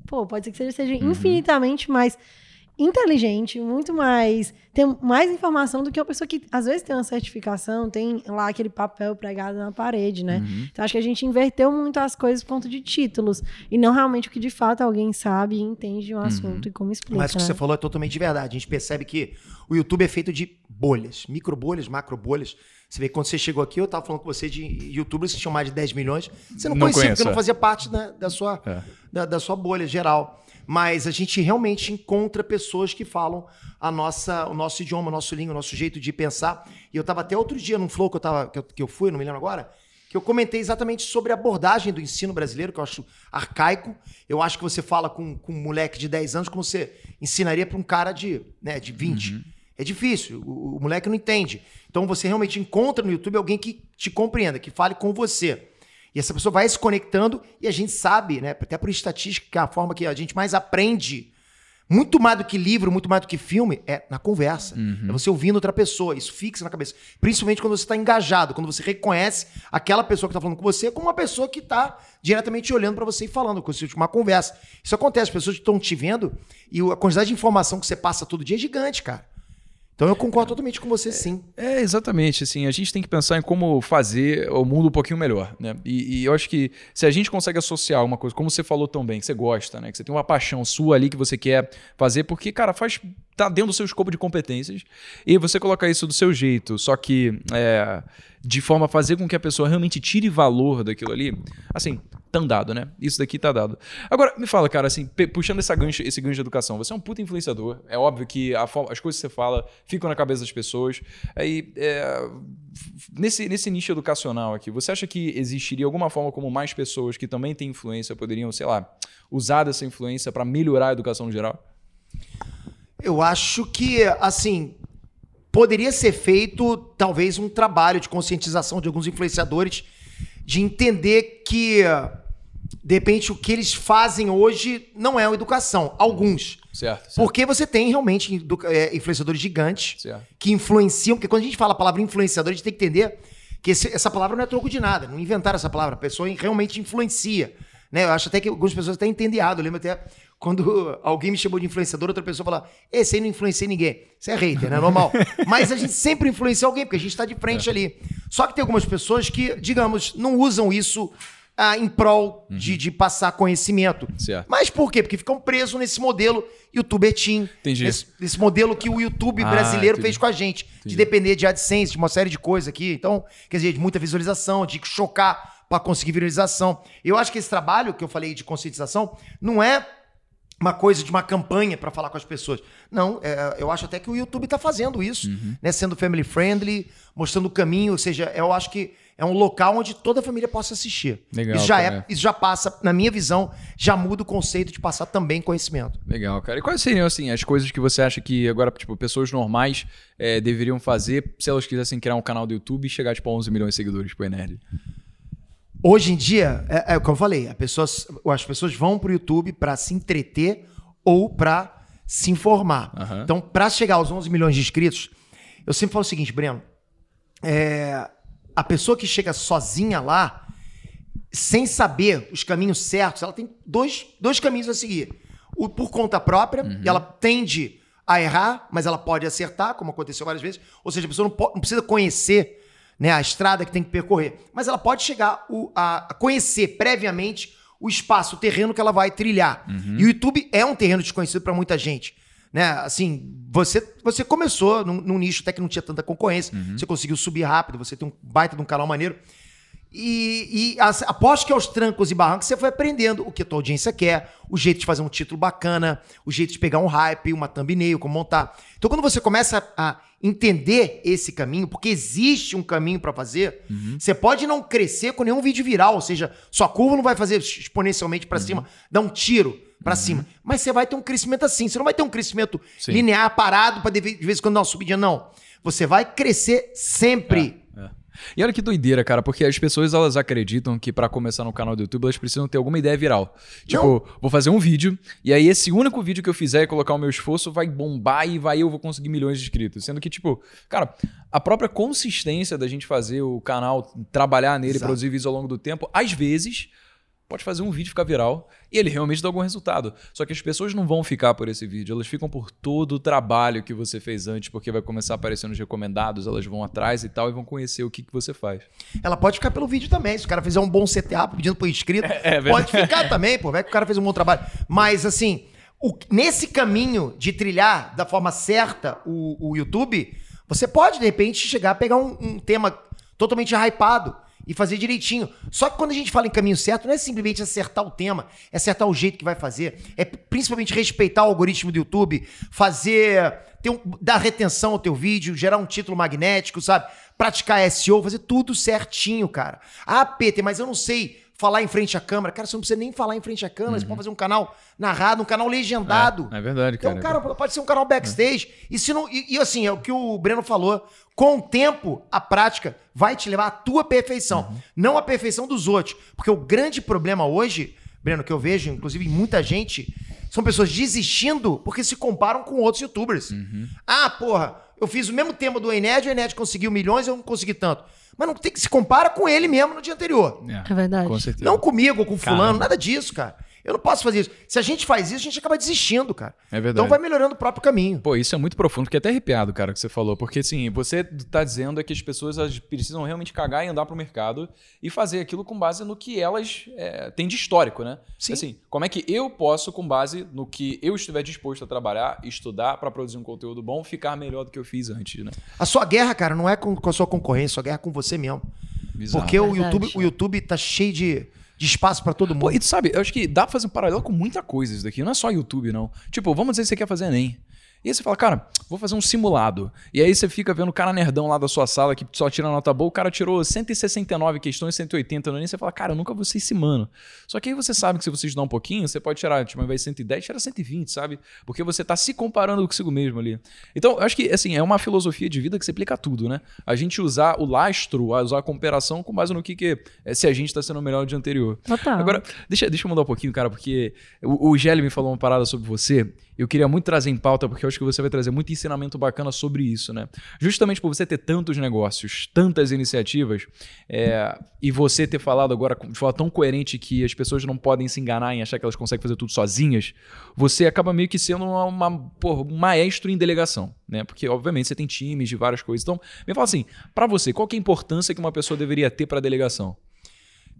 Pô, pode ser que você seja Uhum. infinitamente mais inteligente, muito mais. tem mais informação do que uma pessoa que às vezes tem uma certificação, tem lá aquele papel pregado na parede, né? Uhum. Então acho que a gente inverteu muito as coisas por conta de títulos e não realmente o que de fato alguém sabe e entende de um assunto e como explica. Mas o que né? você falou é totalmente de verdade. A gente percebe que o YouTube é feito de bolhas, micro bolhas, macro bolhas. Você vê que quando você chegou aqui, eu tava falando com você de youtubers que tinham mais de 10 milhões. Você não, Não conhecia, conheço, porque não é. fazia parte né, da, sua, É. da, da sua bolha geral. Mas a gente realmente encontra pessoas que falam a nossa, o nosso idioma, o nosso língua, o nosso jeito de pensar. E eu tava até outro dia num flow que eu, tava, que eu, que eu fui, não me lembro agora, que eu comentei exatamente sobre a abordagem do ensino brasileiro, que eu acho arcaico. Eu acho que você fala com, com um moleque de 10 anos como você ensinaria para um cara de, né, de 20. É difícil, o, o moleque não entende. Então você realmente encontra no YouTube alguém que te compreenda, que fale com você. E essa pessoa vai se conectando e a gente sabe, né, até por estatística, que é a forma que a gente mais aprende, muito mais do que livro, muito mais do que filme, é na conversa. É você ouvindo outra pessoa, isso fixa na cabeça. Principalmente quando você está engajado, quando você reconhece aquela pessoa que está falando com você como uma pessoa que está diretamente olhando para você e falando com você de uma conversa. Isso acontece, as pessoas estão te vendo e a quantidade de informação que você passa todo dia é gigante, cara. Então eu concordo totalmente com você, sim. É, exatamente. Assim, a gente tem que pensar em como fazer o mundo um pouquinho melhor, né? E, e eu acho que se a gente consegue associar uma coisa, como você falou tão bem, que você gosta, né? Que você tem uma paixão sua ali que você quer fazer, porque, cara, faz tá dentro do seu escopo de competências e você colocar isso do seu jeito, só que é, de forma a fazer com que a pessoa realmente tire valor daquilo ali, assim, tá dado, né? Isso daqui tá dado. Agora, me fala, cara, assim, puxando essa gancho, esse gancho de educação, você é um puta influenciador, é óbvio que a as coisas que você fala ficam na cabeça das pessoas, aí, é, nesse, nesse nicho educacional aqui, você acha que existiria alguma forma como mais pessoas que também têm influência poderiam, sei lá, usar dessa influência para melhorar a educação no geral? Eu acho que, assim, poderia ser feito talvez um trabalho de conscientização de alguns influenciadores de entender que, de repente, o que eles fazem hoje não é uma educação. Alguns. Certo? certo. Porque você tem realmente é, influenciadores gigantes Certo. que influenciam. Porque quando a gente fala a palavra influenciador, a gente tem que entender que esse- essa palavra não é troco de nada. Não inventaram essa palavra. A pessoa realmente influencia. Né? Eu acho até que algumas pessoas até entendem errado. Eu lembro até quando alguém me chamou de influenciador, outra pessoa falou: Esse aí não influencia ninguém. Isso é hater, né? Normal. *laughs* Mas a gente sempre influencia alguém, porque a gente está de frente ali. Só que tem algumas pessoas que, digamos, não usam isso ah, em prol de, de passar conhecimento. Certo. Mas por quê? Porque ficam presos nesse modelo youtuber team. Entendi. Nesse modelo que o YouTube Ah, brasileiro entendi. fez com a gente. Entendi. De depender de AdSense, de uma série de coisas aqui. Então, quer dizer, de muita visualização, de chocar para conseguir visualização. Eu acho que esse trabalho que eu falei de conscientização não é uma coisa de uma campanha para falar com as pessoas. Não, é, eu acho até que o YouTube está fazendo isso, Uhum. né? Sendo family friendly, mostrando o caminho, ou seja, eu acho que é um local onde toda a família possa assistir. Legal, isso já cara. é, isso já passa, na minha visão, já muda o conceito de passar também conhecimento. Legal, cara. E quais seriam, assim, as coisas que você acha que agora, tipo, pessoas normais eh, deveriam fazer se elas quisessem criar um canal do YouTube e chegar, tipo, a 11 milhões de seguidores pro Enerd? Hoje em dia, é, é o que eu falei, a pessoas, as pessoas vão pro YouTube para se entreter ou para se informar. Aham. Então, para chegar aos 11 milhões de inscritos, eu sempre falo o seguinte, Breno, é, a pessoa que chega sozinha lá, sem saber os caminhos certos, ela tem dois, dois caminhos a seguir. O por conta própria, Uhum. e ela tende a errar, mas ela pode acertar, como aconteceu várias vezes. Ou seja, a pessoa não, não precisa conhecer né, a estrada que tem que percorrer, mas ela pode chegar o- a, conhecer previamente o espaço, o terreno que ela vai trilhar. E o YouTube é um terreno desconhecido para muita gente. Né? Assim, você, você começou num, num nicho até que não tinha tanta concorrência, você conseguiu subir rápido, você tem um baita de um canal maneiro. E, e aposto que aos trancos e barrancos você foi aprendendo o que a tua audiência quer, o jeito de fazer um título bacana, o jeito de pegar um hype, uma thumbnail, como montar. Então, quando você começa a entender esse caminho, porque existe um caminho pra fazer, você pode não crescer com nenhum vídeo viral, ou seja, sua curva não vai fazer exponencialmente pra cima, dar um tiro pra cima, mas você vai ter um crescimento assim. Você não vai ter um crescimento Sim. linear, parado, de de vez em quando dar uma subidinha, não. Você vai crescer sempre. É. E olha que doideira, cara, porque as pessoas elas acreditam que pra começar no canal do YouTube elas precisam ter alguma ideia viral. Tipo, vou fazer um vídeo e aí esse único vídeo que eu fizer e colocar o meu esforço vai bombar e vai eu vou conseguir milhões de inscritos. Sendo que, tipo, cara, a própria consistência da gente fazer o canal, trabalhar nele, Exato. produzir vídeos ao longo do tempo, às vezes pode fazer um vídeo ficar viral e ele realmente dá algum resultado. Só que as pessoas não vão ficar por esse vídeo, elas ficam por todo o trabalho que você fez antes, porque vai começar a aparecer nos recomendados, elas vão atrás e tal e vão conhecer o que, que você faz. Ela pode ficar pelo vídeo também. Se o cara fizer um bom CTA pedindo pro inscrito, *laughs* é verdade. pode ficar também, pô. Vai que o cara fez um bom trabalho. Mas, assim, o- nesse caminho de trilhar da forma certa o, o YouTube, você pode, de repente, chegar a pegar um, um tema totalmente hypado e fazer direitinho. Só que quando a gente fala em caminho certo, não é simplesmente acertar o tema, é acertar o jeito que vai fazer. É principalmente respeitar o algoritmo do YouTube, fazer. Ter um, dar retenção ao teu vídeo, gerar um título magnético, sabe? Praticar SEO, fazer tudo certinho, cara. Ah, Peter, mas eu não sei falar em frente à câmera. Cara, você não precisa nem falar em frente à câmera, você pode fazer um canal narrado, um canal legendado. É, é verdade, Então, cara. cara, pode ser um canal backstage. E se não. E, e, assim, é o que o Breno falou. Com o tempo, a prática vai te levar à tua perfeição. Não à perfeição dos outros. Porque o grande problema hoje, Breno, que eu vejo, inclusive em muita gente, são pessoas desistindo porque se comparam com outros youtubers. Ah, porra, eu fiz o mesmo tema do Ened, o Ened conseguiu milhões, eu não consegui tanto. Mas não tem que se compara com ele mesmo no dia anterior. É verdade. Com certeza. Não comigo ou com fulano, Caramba. nada disso, cara. Eu não posso fazer isso. Se a gente faz isso, a gente acaba desistindo, cara. É verdade. Então vai melhorando o próprio caminho. Pô, isso é muito profundo, fiquei até arrepiado, cara, que você falou. Porque, assim, você tá dizendo é que as pessoas elas precisam realmente cagar e andar pro mercado e fazer aquilo com base no que elas é, têm de histórico, né? Sim. Assim, como é que eu posso, com base no que eu estiver disposto a trabalhar, estudar para produzir um conteúdo bom, ficar melhor do que eu fiz antes, né? A sua guerra, cara, não é com, com a sua concorrência, a sua guerra é com você mesmo. Bizarro. Porque o Verdade. YouTube, o YouTube tá cheio de, de espaço pra todo Pô, mundo. e tu sabe, eu acho que dá pra fazer um paralelo com muita coisa isso daqui. Não é só YouTube, não. Tipo, vamos dizer que você quer fazer Enem. E aí você fala, cara, vou fazer um simulado. E aí você fica vendo o cara nerdão lá da sua sala que só tira nota boa, o cara tirou 169 questões, 180 no Enem, você fala, cara, eu nunca vou ser esse mano. Só que aí você sabe que se você estudar um pouquinho, você pode tirar, tipo, ao invés de 110, tira 120, sabe? Porque você tá se comparando consigo mesmo ali. Então, eu acho que, assim, é uma filosofia de vida que se aplica a tudo, né? A gente usar o lastro, usar a comparação com base no que, que é, se a gente tá sendo melhor do dia anterior. Total. Agora, deixa, deixa eu mudar um pouquinho, cara, porque o, o Gelli me falou uma parada sobre você. Eu queria muito trazer em pauta, porque eu acho que você vai trazer muito ensinamento bacana sobre isso, né? Justamente por você ter tantos negócios, tantas iniciativas, é, e você ter falado agora de forma tão coerente que as pessoas não podem se enganar em achar que elas conseguem fazer tudo sozinhas, você acaba meio que sendo uma, uma, porra, um maestro em delegação, né? Porque, obviamente, você tem times de várias coisas. Então, me fala assim, pra você, qual é a importância que uma pessoa deveria ter pra delegação?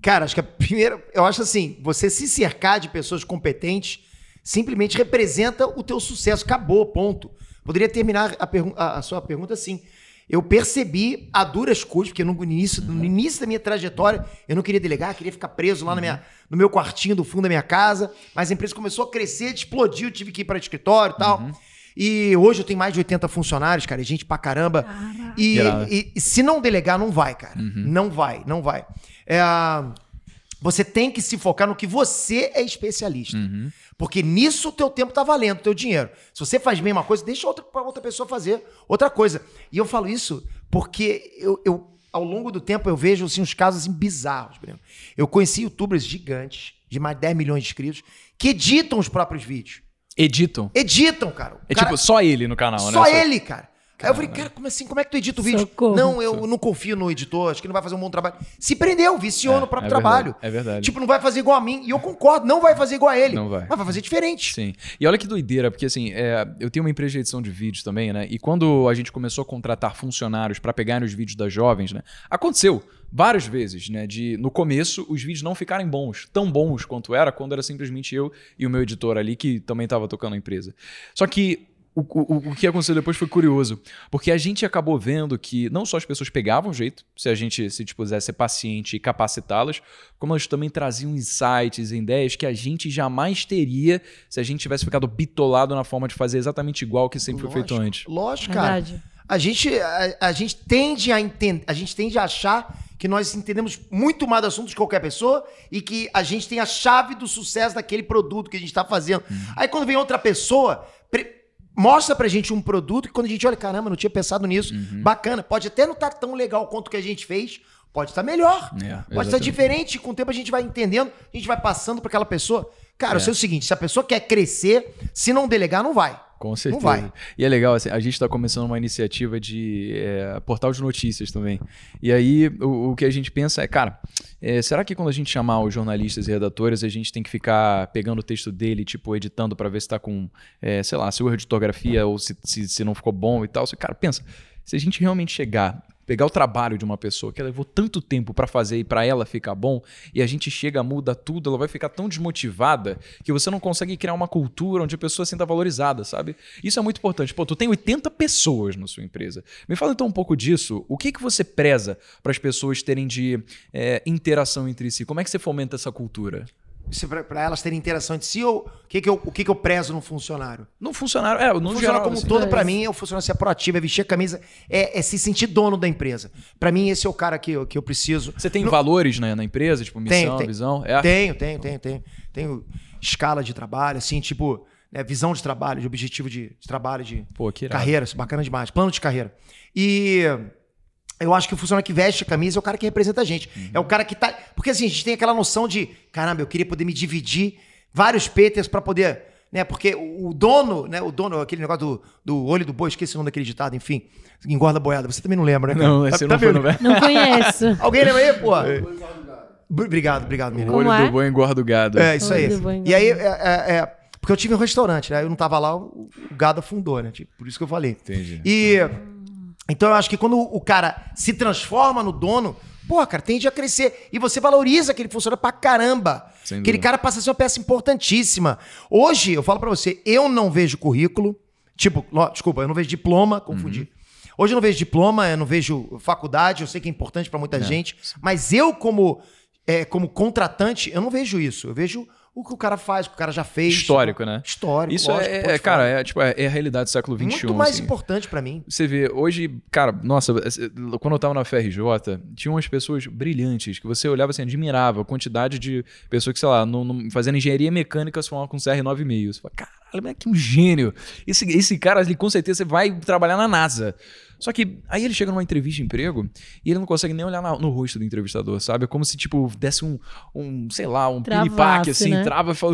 Cara, acho que a primeira. Eu acho assim: você se cercar de pessoas competentes simplesmente representa o teu sucesso. Acabou, ponto. Poderia terminar a, a- a sua pergunta assim. Eu percebi a duras custas, porque no início, no início da minha trajetória, eu não queria delegar, queria ficar preso lá na minha, no meu quartinho do fundo da minha casa. Mas a empresa começou a crescer, explodiu, tive que ir para escritório e tal. E hoje eu tenho mais de 80 funcionários, cara, e gente pra caramba. E, e- e se não delegar, não vai, cara. Não vai, não vai. É, você tem que se focar no que você é especialista. Porque nisso o teu tempo tá valendo, o teu dinheiro. Se você faz bem uma coisa, deixa outra, pra outra pessoa fazer outra coisa. E eu falo isso porque eu, eu, ao longo do tempo eu vejo assim, uns casos assim, bizarros, Breno. Eu conheci youtubers gigantes, de mais de 10 milhões de inscritos, que editam os próprios vídeos. Editam. Editam, cara. O É cara- tipo só ele no canal, né? só ele, cara. Aí eu falei, cara, como assim? Como é que tu edita o vídeo? Socorro. Não, eu não confio no editor, acho que ele não vai fazer um bom trabalho. Se prendeu, viciou É, no próprio é trabalho. é verdade. Tipo, não vai fazer igual a mim. E eu concordo, não vai fazer igual a ele. Não vai. Mas vai fazer diferente. Sim. E olha que doideira, porque assim, é, eu tenho uma empresa de edição de vídeos também, né? E quando a gente começou a contratar funcionários para pegar os vídeos das jovens, né? Aconteceu várias vezes, né? De no começo os vídeos não ficarem bons, tão bons quanto era quando era simplesmente eu e o meu editor ali que também estava tocando a empresa. Só que o, o, o que aconteceu depois foi curioso, porque a gente acabou vendo que não só as pessoas pegavam jeito, se a gente se dispusesse a ser paciente e capacitá-las, como elas também traziam insights, ideias que a gente jamais teria se a gente tivesse ficado bitolado na forma de fazer exatamente igual que sempre foi feito Lógico, antes. Lógico, cara. Verdade. A gente, a, a gente tende a entender, a gente tende a achar que nós entendemos muito mais do assunto de qualquer pessoa e que a gente tem a chave do sucesso daquele produto que a gente está fazendo. Uhum. Aí quando vem outra pessoa, mostra pra gente um produto que quando a gente olha, caramba, não tinha pensado nisso. Uhum. Bacana. Pode até não estar tão legal quanto o que a gente fez, pode estar melhor. É, pode estar exatamente. diferente. Com o tempo a gente vai entendendo, a gente vai passando para aquela pessoa. Cara, É. eu sei o seguinte, se a pessoa quer crescer, se não delegar, não vai. Com certeza. vai. E é legal, assim, a gente está começando uma iniciativa de é, portal de notícias também. E aí o, o que a gente pensa é, cara, é, será que quando a gente chamar os jornalistas e redatores, a gente tem que ficar pegando o texto dele, tipo, editando para ver se tá com, é, sei lá, se o erro de ortografia ou se, se, se não ficou bom e tal? Cara, pensa, se a gente realmente chegar pegar o trabalho de uma pessoa que levou tanto tempo pra fazer e pra ela ficar bom, e a gente chega, muda tudo, ela vai ficar tão desmotivada que você não consegue criar uma cultura onde a pessoa se sinta valorizada, sabe? Isso é muito importante. Pô, tu tem 80 pessoas na sua empresa. Me fala então um pouco disso. O que que você preza para as pessoas terem de é, interação entre si? Como é que você fomenta essa cultura? É para elas terem interação entre si ou o que, que, eu, o que, que eu prezo no funcionário? No funcionário, é, no No geral, funcionário como um assim, todo, é pra isso. mim, é o funcionário ser proativo, é vestir a camisa, é, é se sentir dono da empresa. Pra mim, esse é o cara que, eu- que eu preciso. Você tem No- valores né, na empresa, tipo missão, Tenho, tenho. visão? É. Tenho, tenho, tenho, tenho. Tenho escala de trabalho, assim, tipo, né, visão de trabalho, de objetivo de, de trabalho, de Pô, carreira, é bacana demais. Plano de carreira. E eu acho que o funcionário que veste a camisa é o cara que representa a gente. Uhum. É o cara que tá. Porque assim, a gente tem aquela noção de, caramba, eu queria poder me dividir vários peters pra poder. Né, porque o o dono, né? O dono, aquele negócio do, do olho do boi, esqueci o nome daquele ditado, enfim. Engorda boiada. Você também não lembra, né? cara? Não, Tá- esse tá não no velho. Não conheço. *laughs* Alguém lembra aí, pô? Obrigado, obrigado, O Miriam. Como olho é? do bom engorda o gado. É, isso aí. E aí, é, é, é, porque eu tive um restaurante, né? Eu não tava lá, o o gado afundou, né? Tipo, por isso que eu falei. Entendi. E então eu acho que quando o cara se transforma no dono, pô, cara, tende a crescer. E você valoriza aquele funcionário pra caramba. Aquele cara passa a ser uma peça importantíssima. Hoje, eu falo pra você, eu não vejo currículo. Tipo, desculpa, eu não vejo diploma, confundi. Uhum. Hoje eu não vejo diploma, eu não vejo faculdade, eu sei que é importante pra É. muita gente, mas eu, como, é, como contratante, eu não vejo isso. Eu vejo o que o cara faz, o que o cara já fez. Histórico, né? Histórico. Isso lógico, é, é, cara, é, tipo, é, é a realidade do século XXI. muito mais assim. importante pra mim. Você vê, hoje, cara, nossa, quando eu tava na FRJ, tinha umas pessoas brilhantes que você olhava assim, admirava a quantidade de pessoas que, sei lá, não, não- fazendo engenharia mecânica se com CR9,5. Você fala, caralho, que um gênio. Esse, esse cara, ele, com certeza, vai trabalhar na NASA. Só que aí ele chega numa entrevista de emprego e ele não consegue nem olhar na- no rosto do entrevistador, sabe? É como se, tipo, desse um, um sei lá, um piripaque, assim, né? trava e fala,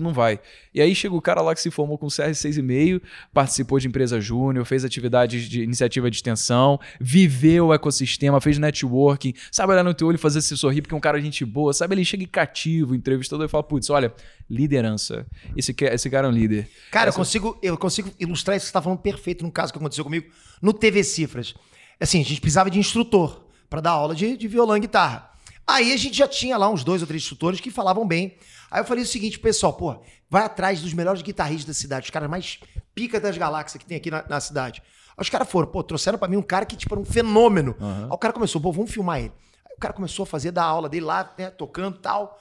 não vai. E aí chega o cara lá que se formou com CR 6,5, participou de empresa júnior, fez atividades de iniciativa de extensão, viveu o ecossistema, fez networking, sabe olhar no teu olho e fazer se sorrir porque é um cara gente boa, sabe? Ele chega e cativa o entrevistador e fala, putz, olha, liderança. Esse, ca- esse cara é um líder. Cara, eu Essa- consigo, eu consigo ilustrar isso que você está falando perfeito num caso que aconteceu comigo no TV Cifras. Assim, a gente precisava de instrutor para dar aula de, de violão e guitarra. Aí a gente já tinha lá uns dois ou três instrutores que falavam bem. Aí eu falei o seguinte, pessoal, pô, vai atrás dos melhores guitarristas da cidade, os caras mais pica das galáxias que tem aqui na, na cidade. Aí os caras foram, pô, trouxeram para mim um cara que, tipo, era um fenômeno. Aí o cara começou, pô, vamos filmar ele. Aí o cara começou a fazer da aula dele lá, né, tocando e tal.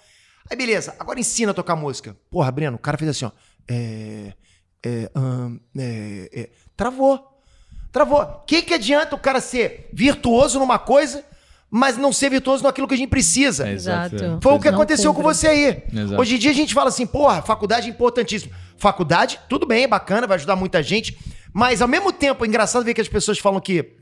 Aí beleza, agora ensina a tocar música. Porra, Breno, o cara fez assim, ó. É. É. é, é. Travou. Travou. O que, que adianta o cara ser virtuoso numa coisa, mas não ser virtuoso naquilo que a gente precisa? É, exato. Foi o que Não aconteceu com cumpre. você aí. Exato. Hoje em dia a gente fala assim, porra, faculdade é importantíssimo. Faculdade, tudo bem, bacana, vai ajudar muita gente. Mas ao mesmo tempo, é engraçado ver que as pessoas falam que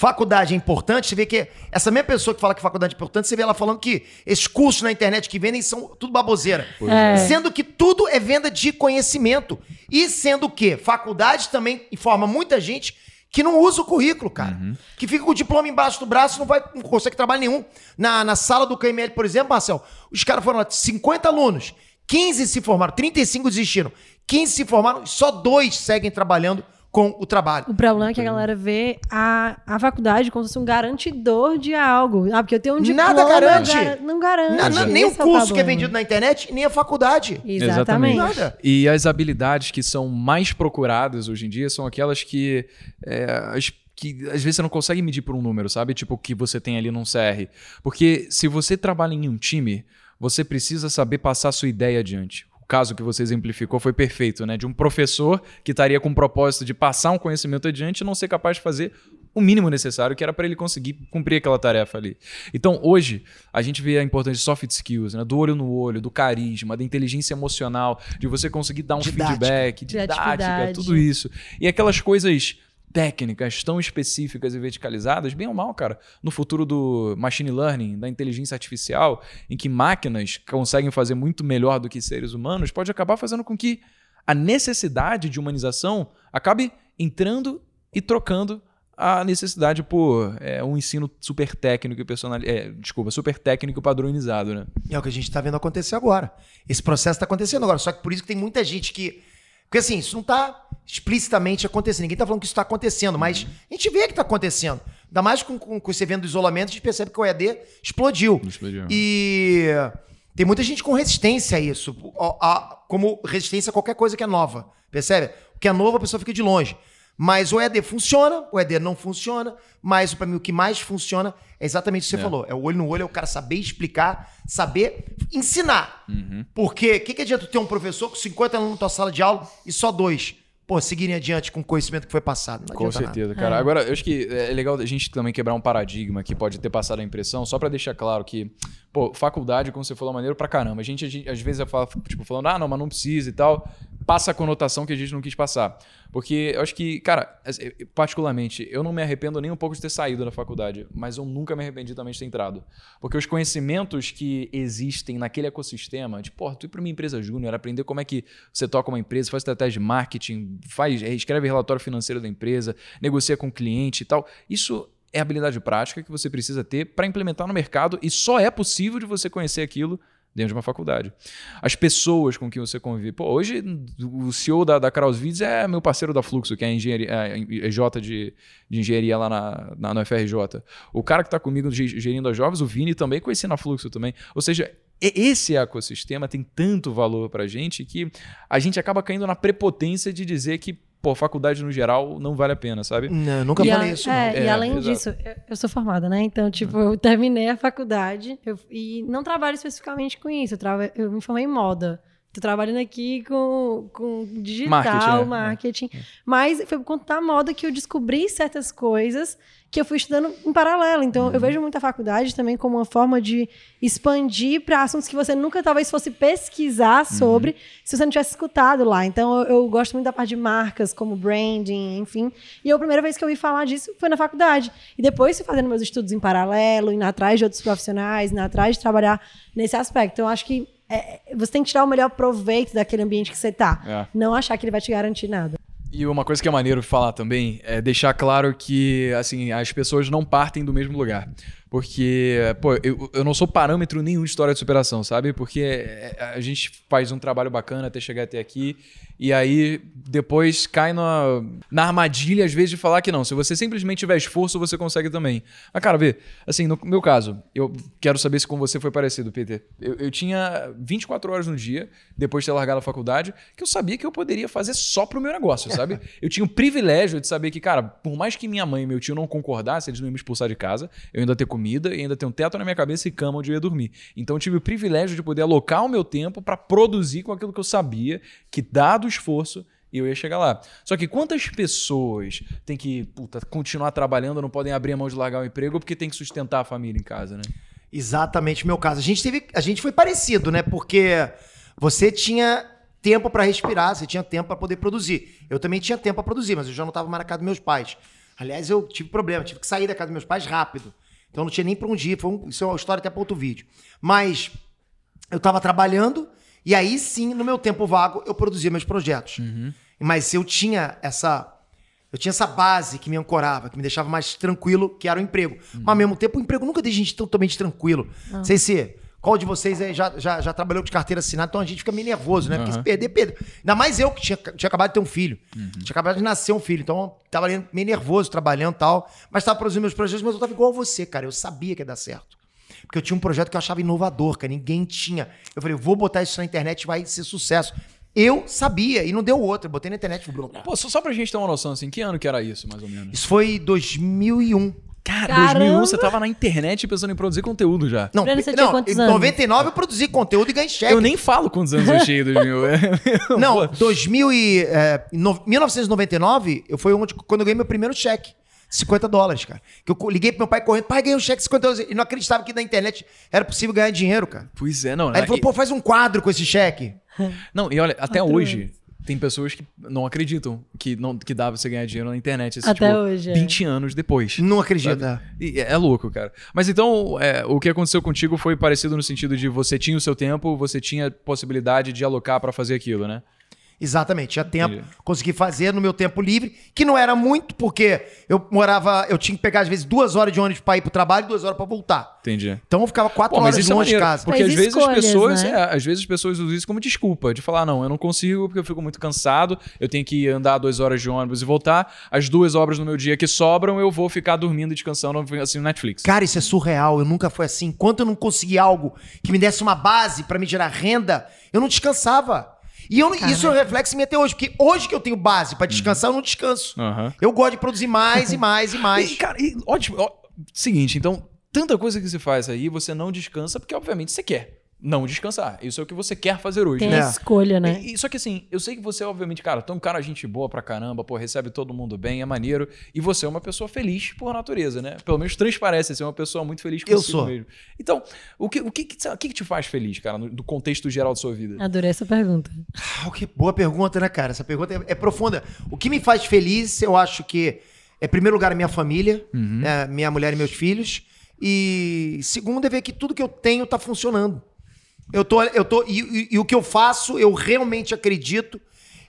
faculdade é importante. Você vê que essa mesma pessoa que fala que faculdade é importante, você vê ela falando que esses cursos na internet que vendem são tudo baboseira. É. Sendo que tudo é venda de conhecimento. E sendo que faculdade também informa muita gente que não usa o currículo, cara. Que fica com o diploma embaixo do braço não vai não consegue trabalho nenhum. Na, na sala do KML, por exemplo, Marcel, os caras foram lá, 50 alunos, 15 se formaram, 35 desistiram, 15 se formaram, só dois seguem trabalhando com o trabalho. O problema é que a galera vê a, a faculdade como se fosse um garantidor de algo. Ah, porque eu tenho um diploma. Nada garante. gar- Não garante. Na- na- nem o Esse é curso que é vendido na internet, nem a faculdade. Exatamente. Nada. E as habilidades que são mais procuradas hoje em dia são aquelas que, é, as- que às vezes você não consegue medir por um número, sabe? Tipo o que você tem ali num CR. Porque se você trabalha em um time, você precisa saber passar a sua ideia adiante. O caso que você exemplificou foi perfeito, né? De um professor que estaria com o propósito de passar um conhecimento adiante e não ser capaz de fazer o mínimo necessário que era para ele conseguir cumprir aquela tarefa ali. Então, hoje, a gente vê a importância de soft skills, né? do olho no olho, do carisma, da inteligência emocional, de você conseguir dar um Didática. feedback, didática, tudo isso. E aquelas coisas técnicas tão específicas e verticalizadas, bem ou mal, cara, no futuro do machine learning, da inteligência artificial, em que máquinas conseguem fazer muito melhor do que seres humanos, pode acabar fazendo com que a necessidade de humanização acabe entrando e trocando a necessidade por é, um ensino super técnico e personalizado. É, desculpa, super técnico e padronizado, né? É o que a gente está vendo acontecer agora. Esse processo está acontecendo agora. Só que por isso que tem muita gente que. Porque assim, isso não está explicitamente acontecendo. Ninguém está falando que isso está acontecendo, mas a gente vê que está acontecendo. Ainda mais com, com, com esse evento do isolamento, a gente percebe que o EAD explodiu. Explodiu. E tem muita gente com resistência a isso. A- a- como resistência a qualquer coisa que é nova. Percebe? O que é novo, a pessoa fica de longe. Mas o EAD funciona, o EAD não funciona, mas para mim o que mais funciona é exatamente o que você É. falou. É o olho no olho, é o cara saber explicar, saber ensinar. Porque o que, que adianta ter um professor com 50 alunos na tua sala de aula e só dois? Pô, seguirem adiante com o conhecimento que foi passado. Não Com adianta nada. certeza, cara. Agora, eu acho que é legal a gente também quebrar um paradigma que pode ter passado a impressão, só pra deixar claro que, pô, faculdade, como você falou, é maneiro pra caramba. A gente, a gente, às vezes, fala, tipo, falando, ah, não, mas não precisa e tal. Passa a conotação que a gente não quis passar. Porque eu acho que, cara, particularmente, eu não me arrependo nem um pouco de ter saído da faculdade, mas eu nunca me arrependi também de ter entrado. Porque os conhecimentos que existem naquele ecossistema, de, pô, tu ir pra uma empresa júnior, aprender como é que você toca uma empresa, faz estratégia de marketing, faz, escreve relatório financeiro da empresa, negocia com o cliente e tal. Isso é habilidade prática que você precisa ter para implementar no mercado e só é possível de você conhecer aquilo dentro de uma faculdade. As pessoas com quem você convive. Pô, hoje o CEO da, da Krausvids é meu parceiro da Fluxo, que é, engenharia, é, é J de, de engenharia lá na, na, no FRJ. O cara que está comigo gerindo as jovens, o Vini, também conheci na Fluxo também. Ou seja, esse ecossistema tem tanto valor para a gente que a gente acaba caindo na prepotência de dizer que pô, faculdade no geral não vale a pena, sabe? Não, eu nunca E falei a- isso. é, não. e É, além exato. disso, eu, eu sou formada, né? Então, tipo, eu terminei a faculdade eu- e não trabalho especificamente com isso. Eu, trava- eu me formei em moda. Tô trabalhando aqui com, com digital, Marketing, marketing. né? Mas foi por conta da moda que eu descobri certas coisas que eu fui estudando em paralelo. Então, Uhum. eu vejo muito a faculdade também como uma forma de expandir para assuntos que você nunca talvez fosse Uhum. pesquisar sobre se você não tivesse escutado lá. Então, eu, eu gosto muito da parte de marcas, como branding, enfim. E a primeira vez que eu ouvi falar disso foi na faculdade. E depois fui fazendo meus estudos em paralelo, indo atrás de outros profissionais, indo atrás de trabalhar nesse aspecto. Então, eu acho que é, você tem que tirar o melhor proveito daquele ambiente que você tá. É. Não achar que ele vai te garantir nada. E uma coisa que é maneiro falar também é deixar claro que assim as pessoas não partem do mesmo lugar. Porque, pô, eu, eu não sou parâmetro nenhum de história de superação, sabe? Porque é, a gente faz um trabalho bacana até chegar até aqui. E aí depois cai na, na armadilha, às vezes, de falar que não. Se você simplesmente tiver esforço, você consegue também. Mas, cara, vê, assim, no meu caso, eu quero saber se com você foi parecido, Peter. Eu, eu tinha 24 horas no dia, depois de ter largado a faculdade, que eu sabia que eu poderia fazer só pro meu negócio, sabe? *laughs* Eu tinha o privilégio de saber que, cara, por mais que minha mãe e meu tio não concordassem, eles não iam me expulsar de casa, eu ainda ter comida e ainda ter um teto na minha cabeça e cama onde eu ia dormir. Então eu tive o privilégio de poder alocar o meu tempo para produzir com aquilo que eu sabia, que dado o esforço, eu ia chegar lá. Só que quantas pessoas têm que puta, continuar trabalhando, não podem abrir a mão de largar o emprego porque tem que sustentar a família em casa, né? Exatamente o meu caso. A gente teve, a gente foi parecido, né? Porque você tinha tempo pra respirar, você tinha tempo pra poder produzir. Eu também tinha tempo pra produzir, mas eu já não estava mais na casa dos meus pais. Aliás, eu tive problema, tive que sair da casa dos meus pais rápido. Então não tinha nem pra onde ir. Foi um- isso é uma história até para outro vídeo. Mas eu estava trabalhando e aí sim, no meu tempo vago, eu produzia meus projetos. Mas eu tinha essa eu tinha essa base que me ancorava, que me deixava mais tranquilo, que era o emprego. Mas ao mesmo tempo, o emprego nunca deixa a gente totalmente tranquilo. Não sei se qual de vocês aí já, já, já trabalhou com carteira assinada, então a gente fica meio nervoso, né? Porque se perder, perder. Ainda mais eu que tinha, tinha acabado de ter um filho. Tinha acabado de nascer um filho. Então eu tava meio nervoso, trabalhando e tal. Mas tava produzindo meus projetos, mas eu tava igual você, cara. Eu sabia que ia dar certo. Porque eu tinha um projeto que eu achava inovador, cara. Ninguém tinha. Eu falei, vou botar isso na internet, vai ser sucesso. Eu sabia, e não deu outra. Eu botei na internet. Blá, blá. Pô, só, só pra gente ter uma noção, assim, que ano que era isso, mais ou menos? Isso foi 2001. Cara, Caramba! 2001 você tava na internet pensando em produzir conteúdo já. Não, Breno, você não quantos em anos? 99 eu produzi conteúdo e ganhei cheque. Eu nem falo quantos anos eu *laughs* cheguei em 2000. é. *laughs* Não, 2000 e, é, no- 1999 eu foi onde, quando eu ganhei meu primeiro cheque. 50 dólares, cara. Que eu liguei pro meu pai correndo, pai, ganhei um cheque de 50 dólares. E não acreditava que na internet era possível ganhar dinheiro, cara. Pois é, não. Aí ele falou, e- pô, faz um quadro com esse cheque. Não, e olha, até hoje tem pessoas que não acreditam que, não, que dá pra você ganhar dinheiro na internet. Esse, Até tipo, hoje, é. 20 anos depois. Não? E é, é louco, cara. Mas então, é, o que aconteceu contigo foi parecido no sentido de você tinha o seu tempo, você tinha possibilidade de alocar pra fazer aquilo, né? Exatamente, tinha tempo, Entendi. consegui fazer no meu tempo livre, que não era muito, porque eu morava, eu tinha que pegar às vezes duas horas de ônibus pra ir pro trabalho e duas horas pra voltar. Entendi. Então eu ficava quatro Pô, mas horas isso é longe de maneiro, casa. porque Fez às vezes as escolhas, pessoas, né? é, às vezes as pessoas usam isso como desculpa, de falar, não, eu não consigo porque eu fico muito cansado, eu tenho que andar duas horas de ônibus e voltar, as duas horas no meu dia que sobram, eu vou ficar dormindo e descansando assim no Netflix. Cara, isso é surreal. Eu nunca fui assim. Enquanto eu não consegui algo que me desse uma base pra me gerar renda, eu não descansava. E eu, isso é um reflexo em mim até hoje. Porque hoje que eu tenho base pra descansar, eu não descanso. Aham. Eu gosto de produzir mais e mais e *laughs* mais. E, cara, e, ótimo. ó, seguinte, então, tanta coisa que você faz aí, você não descansa porque, obviamente, você quer não descansar. Isso é o que você quer fazer hoje. Tem né? a escolha, né? E- e- só que assim, eu sei que você, obviamente, cara, tu é um cara gente boa pra caramba, pô, recebe todo mundo bem, é maneiro. E você é uma pessoa feliz por natureza, né? Pelo menos transparece ser uma pessoa muito feliz Eu consigo sou. mesmo. Então, o que, o que, que, o que que te faz feliz, cara, no, do contexto geral da sua vida? Adorei essa pergunta. Ah, que boa pergunta, né, cara? Essa pergunta é, é profunda. O que me faz feliz, eu acho que é, em primeiro lugar, a minha família, né, minha mulher e meus filhos. E segundo, é ver que tudo que eu tenho tá funcionando. Eu tô, eu tô, e, e- e o que eu faço, eu realmente acredito.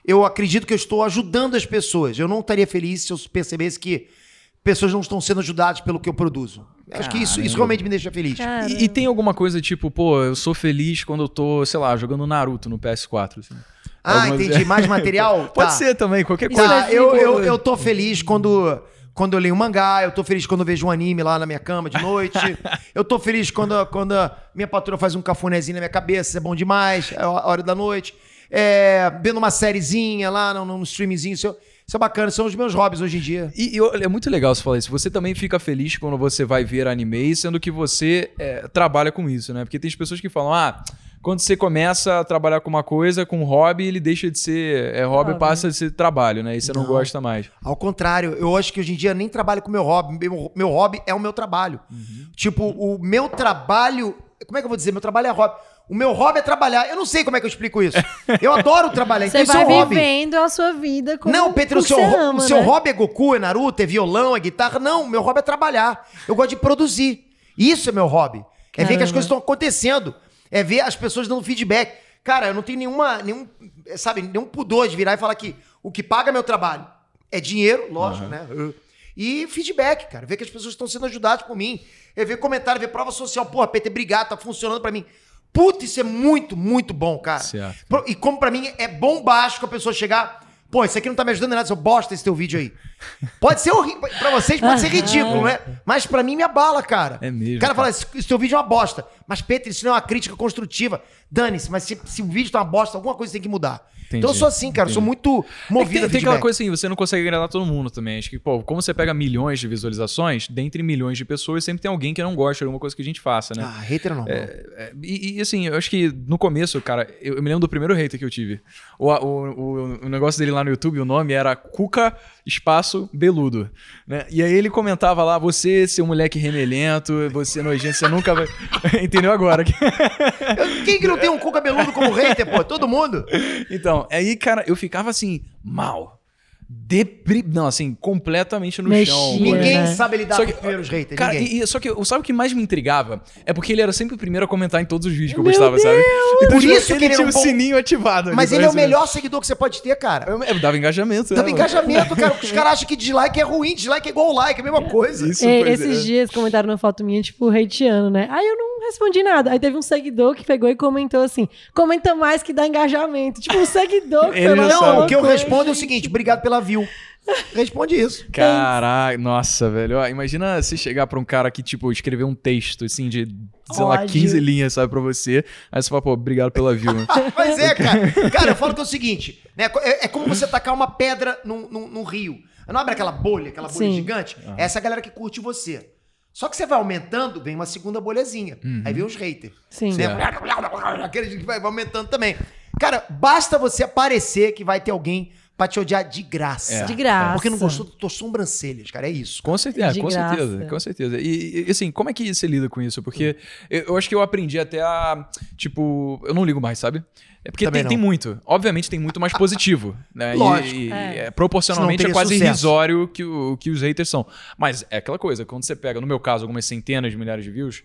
Eu acredito que eu estou ajudando as pessoas. Eu não estaria feliz se eu percebesse que pessoas não estão sendo ajudadas pelo que eu produzo. Acho que isso, isso realmente me deixa feliz. E, e tem alguma coisa tipo, pô, eu sou feliz quando eu tô, sei lá, jogando Naruto no PS4. assim? Ah, Algumas- entendi. Mais *laughs* material? Pode Tá. ser também, qualquer coisa. Tá, é eu, tipo- eu, eu tô feliz quando, quando eu leio um mangá, eu tô feliz quando eu vejo um anime lá na minha cama de noite. *laughs* eu tô feliz quando, quando a minha patroa faz um cafunézinho na minha cabeça, isso é bom demais, é a hora da noite. É, vendo uma sériezinha lá num, num streamzinho, isso, é- isso é bacana, são os meus hobbies hoje em dia. E, e é muito legal você falar isso. Você também fica feliz quando você vai ver anime, sendo que você é, trabalha com isso, né? Porque tem as pessoas que falam, ah, quando você começa a trabalhar com uma coisa, com um hobby, ele deixa de ser é, hobby, Hobby. passa de ser trabalho, né? E você não, Não. gosta mais. Ao contrário, eu acho que hoje em dia eu nem trabalho com o meu hobby. Meu, meu hobby é o meu trabalho. Tipo, o meu trabalho. Como é que eu vou dizer? Meu trabalho é hobby. O meu hobby é trabalhar. Eu não sei como é que eu explico isso. Eu *laughs* adoro trabalhar, então Você é vai hobby. vivendo a sua vida como Não, Pedro, o seu, ama, o seu né? hobby é Goku, é Naruto, é violão, é guitarra. Não, meu hobby é trabalhar. Eu gosto de produzir. Isso é meu hobby. É ver que as coisas estão acontecendo. É ver as pessoas dando feedback. Cara, eu não tenho nenhuma, nenhum, sabe, nenhum pudor de virar e falar que o que paga meu trabalho é dinheiro, lógico, né? Uh, E feedback, cara. Ver que as pessoas estão sendo ajudadas por mim. É ver comentário, ver prova social. Porra, PT, obrigado, tá funcionando pra mim. Puta, isso é muito, muito bom, cara. Certo. E como pra mim é bombástico a pessoa chegar. Pô, isso aqui não tá me ajudando em nada, seu bosta esse teu vídeo aí. Pode ser horrível. Pra vocês pode ser ridículo, né? Mas pra mim me abala, cara. É mesmo, O cara fala, cara. esse, esse teu vídeo é uma bosta. Mas, Pedro, isso não é uma crítica construtiva. Dane-se, mas se, se o vídeo tá uma bosta, alguma coisa tem que mudar. Entendi, Então eu sou assim, cara. Eu sou muito É movido tem, a tem feedback. aquela coisa assim, você não consegue agradar todo mundo também. Acho que, pô, como você pega milhões de visualizações, dentre milhões de pessoas, sempre tem alguém que não gosta de alguma coisa que a gente faça, né? Ah, hater não. É, e, e, assim, eu acho que no começo, cara, eu, eu me lembro do primeiro hater que eu tive. O, o, o, o negócio dele lá no YouTube, o nome era Cuca Espaço Beludo. Né? E aí ele comentava lá: você, seu moleque remelento, você nojento, você nunca vai. *laughs* Entendeu agora? *laughs* Quem que não tem um cu cabeludo como hater, pô? Todo mundo. então, aí, cara, eu ficava assim, mal. Depri... Não, assim, completamente no Mexia, chão. Ninguém né? sabe lidar Só com que- os primeiros haters. Cara, ninguém. e, e- só que o- sabe o que mais me intrigava? É porque ele era sempre o primeiro a comentar em todos os vídeos que eu Meu gostava, sabe? Então, Por tipo, isso que ele ele tinha o um bom- sininho ativado. Mas ali, ele é o parece- melhor seguidor que você pode ter, cara. Eu, eu dava engajamento. Dava né, engajamento, cara. *laughs* Os caras acham que dislike é ruim, dislike é igual like, é a mesma coisa. Isso, É, esses é. dias comentaram na foto minha, tipo, hateando, né? Aí eu não respondi nada. Aí teve um seguidor que pegou e comentou assim: comenta mais que dá engajamento. Tipo, um seguidor que *laughs* Ele foi lá não. Não, o que eu respondo é o seguinte: obrigado pela view. Responde isso. Caralho, nossa, velho. Ó, imagina se chegar pra um cara que, tipo, escreveu um texto, assim, de, sei lá, Ódio. 15 linhas, sabe, pra você. Aí você fala, pô, obrigado pela view. né? *laughs* Mas é, cara. Cara, eu falo que é o seguinte: né, é, é como você tacar uma pedra num, num, num rio. Não abre aquela bolha, aquela bolha Sim. gigante? Essa é a galera que curte você. Só que você vai aumentando, vem uma segunda bolhazinha. Aí vem os haters. Sim. Né? *laughs* Aqueles que vai vai aumentando também. Cara, basta você aparecer que vai ter alguém pra te odiar de graça. É. De graça. Porque não gostou das tuas sobrancelhas, cara. É isso. Com certeza, De com graça. certeza, com certeza. E, e, assim, como é que você lida com isso? Porque eu, eu acho que eu aprendi até a, tipo, eu não ligo mais, sabe? É porque tem, tem muito. Obviamente tem muito mais positivo, *laughs* né? E- Lógico. E, É. é, proporcionalmente é quase sucesso. irrisório que, o, que os haters são. Mas é aquela coisa, quando você pega, no meu caso, algumas centenas de milhares de views,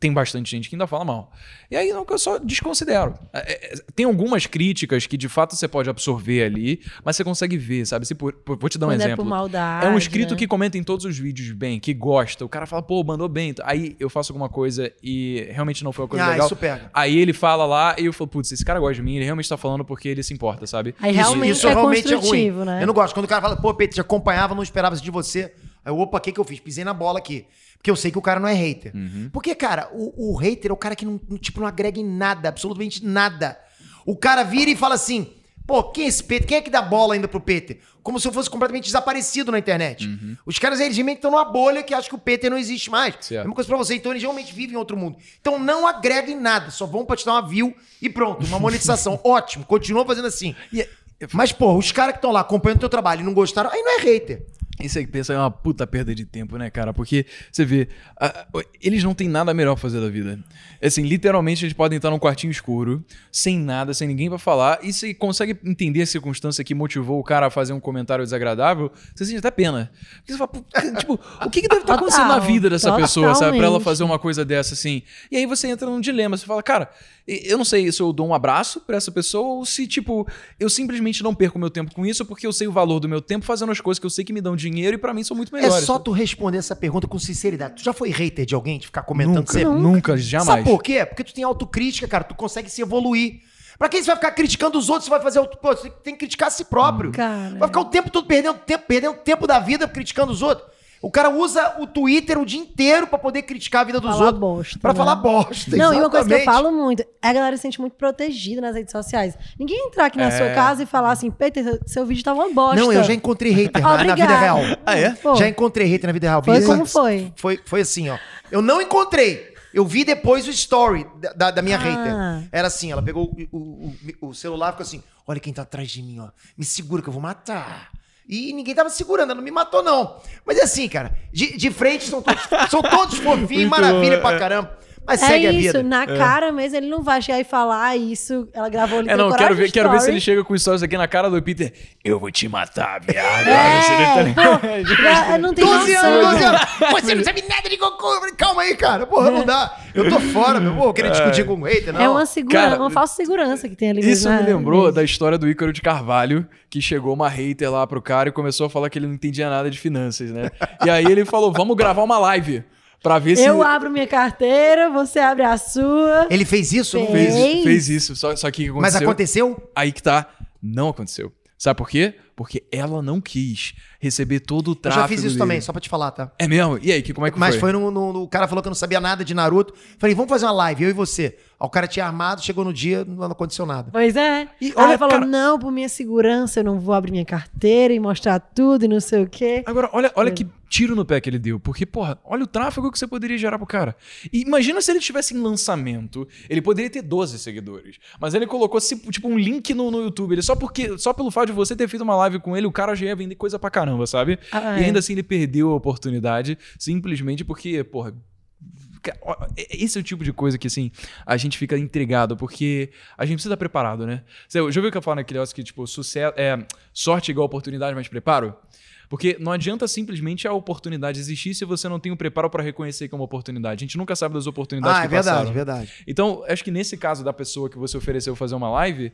tem bastante gente que ainda fala mal. E aí não, que eu só desconsidero. É, é, tem algumas críticas que de fato você pode absorver ali, mas você consegue ver, sabe? Se por- por- vou te dar um Quando é exemplo. por maldade, É um inscrito né? que comenta em todos os vídeos bem, que gosta. O cara fala, pô, mandou bem. Aí eu faço alguma coisa e realmente não foi uma coisa Ah, legal. isso pega. Aí ele fala lá e eu falo, putz, esse cara gosta de mim, ele realmente tá falando porque ele se importa, sabe? Aí Isso, realmente isso é realmente é ruim. né? Eu não gosto. Quando o cara fala, pô, Pedro, te acompanhava, não esperava isso de você. Aí, eu, opa, o que, que eu fiz? Pisei na bola aqui. Porque eu sei que o cara não é hater. Uhum. Porque, cara, o, o hater é o cara que não, tipo, não agrega em nada, absolutamente nada. O cara vira e fala assim, pô, quem é esse Peter? Quem é que dá bola ainda pro Peter? Como se eu fosse completamente desaparecido na internet. Uhum. Os caras, eles realmente estão numa bolha que acham que o Peter não existe mais. Certo. Mesma coisa pra você. Então, eles realmente vivem em outro mundo. Então, não agrega em nada. Só vão pra te dar uma view e pronto. Uma monetização. *laughs* Ótimo. Continua fazendo assim. E Mas, pô, os caras que estão lá acompanhando o teu trabalho e não gostaram, aí não é hater. Isso aí que pensa é uma puta perda de tempo, né, cara? Porque você vê, a- eles não têm nada melhor pra fazer da vida. Assim, literalmente eles podem estar num quartinho escuro, sem nada, sem ninguém pra falar, e você consegue entender a circunstância que motivou o cara a fazer um comentário desagradável, você sente até pena. Porque você fala, "Pô, tipo, o que, que deve estar acontecendo na vida dessa pessoa, sabe? Pra ela totalmente. fazer uma coisa dessa assim. E aí você entra num dilema, você fala, cara, eu não sei se eu dou um abraço pra essa pessoa ou se, tipo, eu simplesmente não perco meu tempo com isso porque eu sei o valor do meu tempo fazendo as coisas que eu sei que me dão dinheiro dinheiro e pra mim são muito É melhores. só tu responder essa pergunta com sinceridade. Tu já foi hater de alguém, de ficar comentando nunca, sempre? nunca, jamais. Sabe por quê? Porque tu tem autocrítica, cara. Tu consegue se evoluir. Pra quem você vai ficar criticando os outros, você vai fazer. Pô, você tem que criticar a si próprio. Cara. Vai ficar o tempo todo perdendo tempo, perdendo tempo da vida criticando os outros. O cara usa o Twitter o dia inteiro pra poder criticar a vida dos Falar outros. bosta, Pra né? falar bosta. Não, e uma coisa que eu exatamente. falo muito, a galera se sente muito protegida nas redes sociais. Ninguém entrar aqui na É. sua casa e falar assim, Peter, seu- vídeo tá uma bosta. Não, eu já encontrei hater na- na vida real. Ah, é? Pô, Já encontrei hater na vida real. Foi como foi? Foi, foi assim, ó. Eu não encontrei. Eu vi depois o story da, da- da minha Ah. hater. Era assim, ela pegou o, o- o- o celular e ficou assim: olha quem tá atrás de mim, ó. Me segura que eu vou matar. E ninguém tava segurando, ela não me matou, não. Mas é assim, cara. De, de frente são todos, são todos *laughs* fofinhos, maravilha pra caramba. Mas É segue a isso, vida. na cara mesmo, ele não vai chegar e falar isso. Ela gravou ali É, não, quero ver, quero ver se ele chega com stories aqui na cara do Peter. Eu vou te matar, viado. É, pô, *laughs* já- não tem 12 noção. anos, 12 anos. *laughs* Você não sabe nada de Goku. Falei, Calma aí, cara. Porra, não dá. Eu tô fora, meu. Vou querer discutir com o hater, não. É uma segurança, Cara, uma falsa segurança que tem ali Isso mesmo, me né? lembrou da história do Ícaro de Carvalho, que chegou uma hater lá pro cara e começou a falar que ele não entendia nada de finanças, né? E aí ele falou: vamos gravar uma live pra ver se. Eu abro minha carteira, você abre a sua. Ele fez isso? Eu Fez. fez, fez isso. Só, só que o que Mas aconteceu? aconteceu? Aí que tá. Não aconteceu. Sabe por quê? Porque ela não quis receber todo o Eu tráfego. já fiz isso dele. também, só pra te falar, tá? É mesmo? E aí, que, como é que Mas foi? foi no, no- no- O cara falou que eu não sabia nada de Naruto. Falei, vamos fazer uma live, eu e você. Aí o cara tinha armado, chegou no dia, não aconteceu nada. Pois é. E Aí olha, ela falou: cara- não, por minha segurança, eu não vou abrir minha carteira e mostrar tudo e não sei o quê. Agora, olha, olha que tiro no pé que ele deu. Porque, porra, olha o tráfego que você poderia gerar pro cara. E imagina se ele tivesse em lançamento. Ele poderia ter 12 seguidores. Mas ele colocou, tipo, um link no, no YouTube. Ele, só, porque, só pelo fato de você ter feito uma live com ele, o cara já ia vender coisa pra caramba, sabe? Ah, e é. ainda assim ele perdeu a oportunidade. Simplesmente porque, porra. Ca- ó, Esse é o tipo de coisa que, assim, a gente fica intrigado, porque a gente precisa estar preparado, né? Você já ouviu que eu falo naquele negócio que, tipo, sucesso, é, sorte igual oportunidade, mais preparo? Porque não adianta simplesmente a oportunidade existir se você não tem o preparo para reconhecer que é uma oportunidade. A gente nunca sabe das oportunidades Ah, que é verdade, passaram. verdade. Então, acho que nesse caso da pessoa que você ofereceu fazer uma live,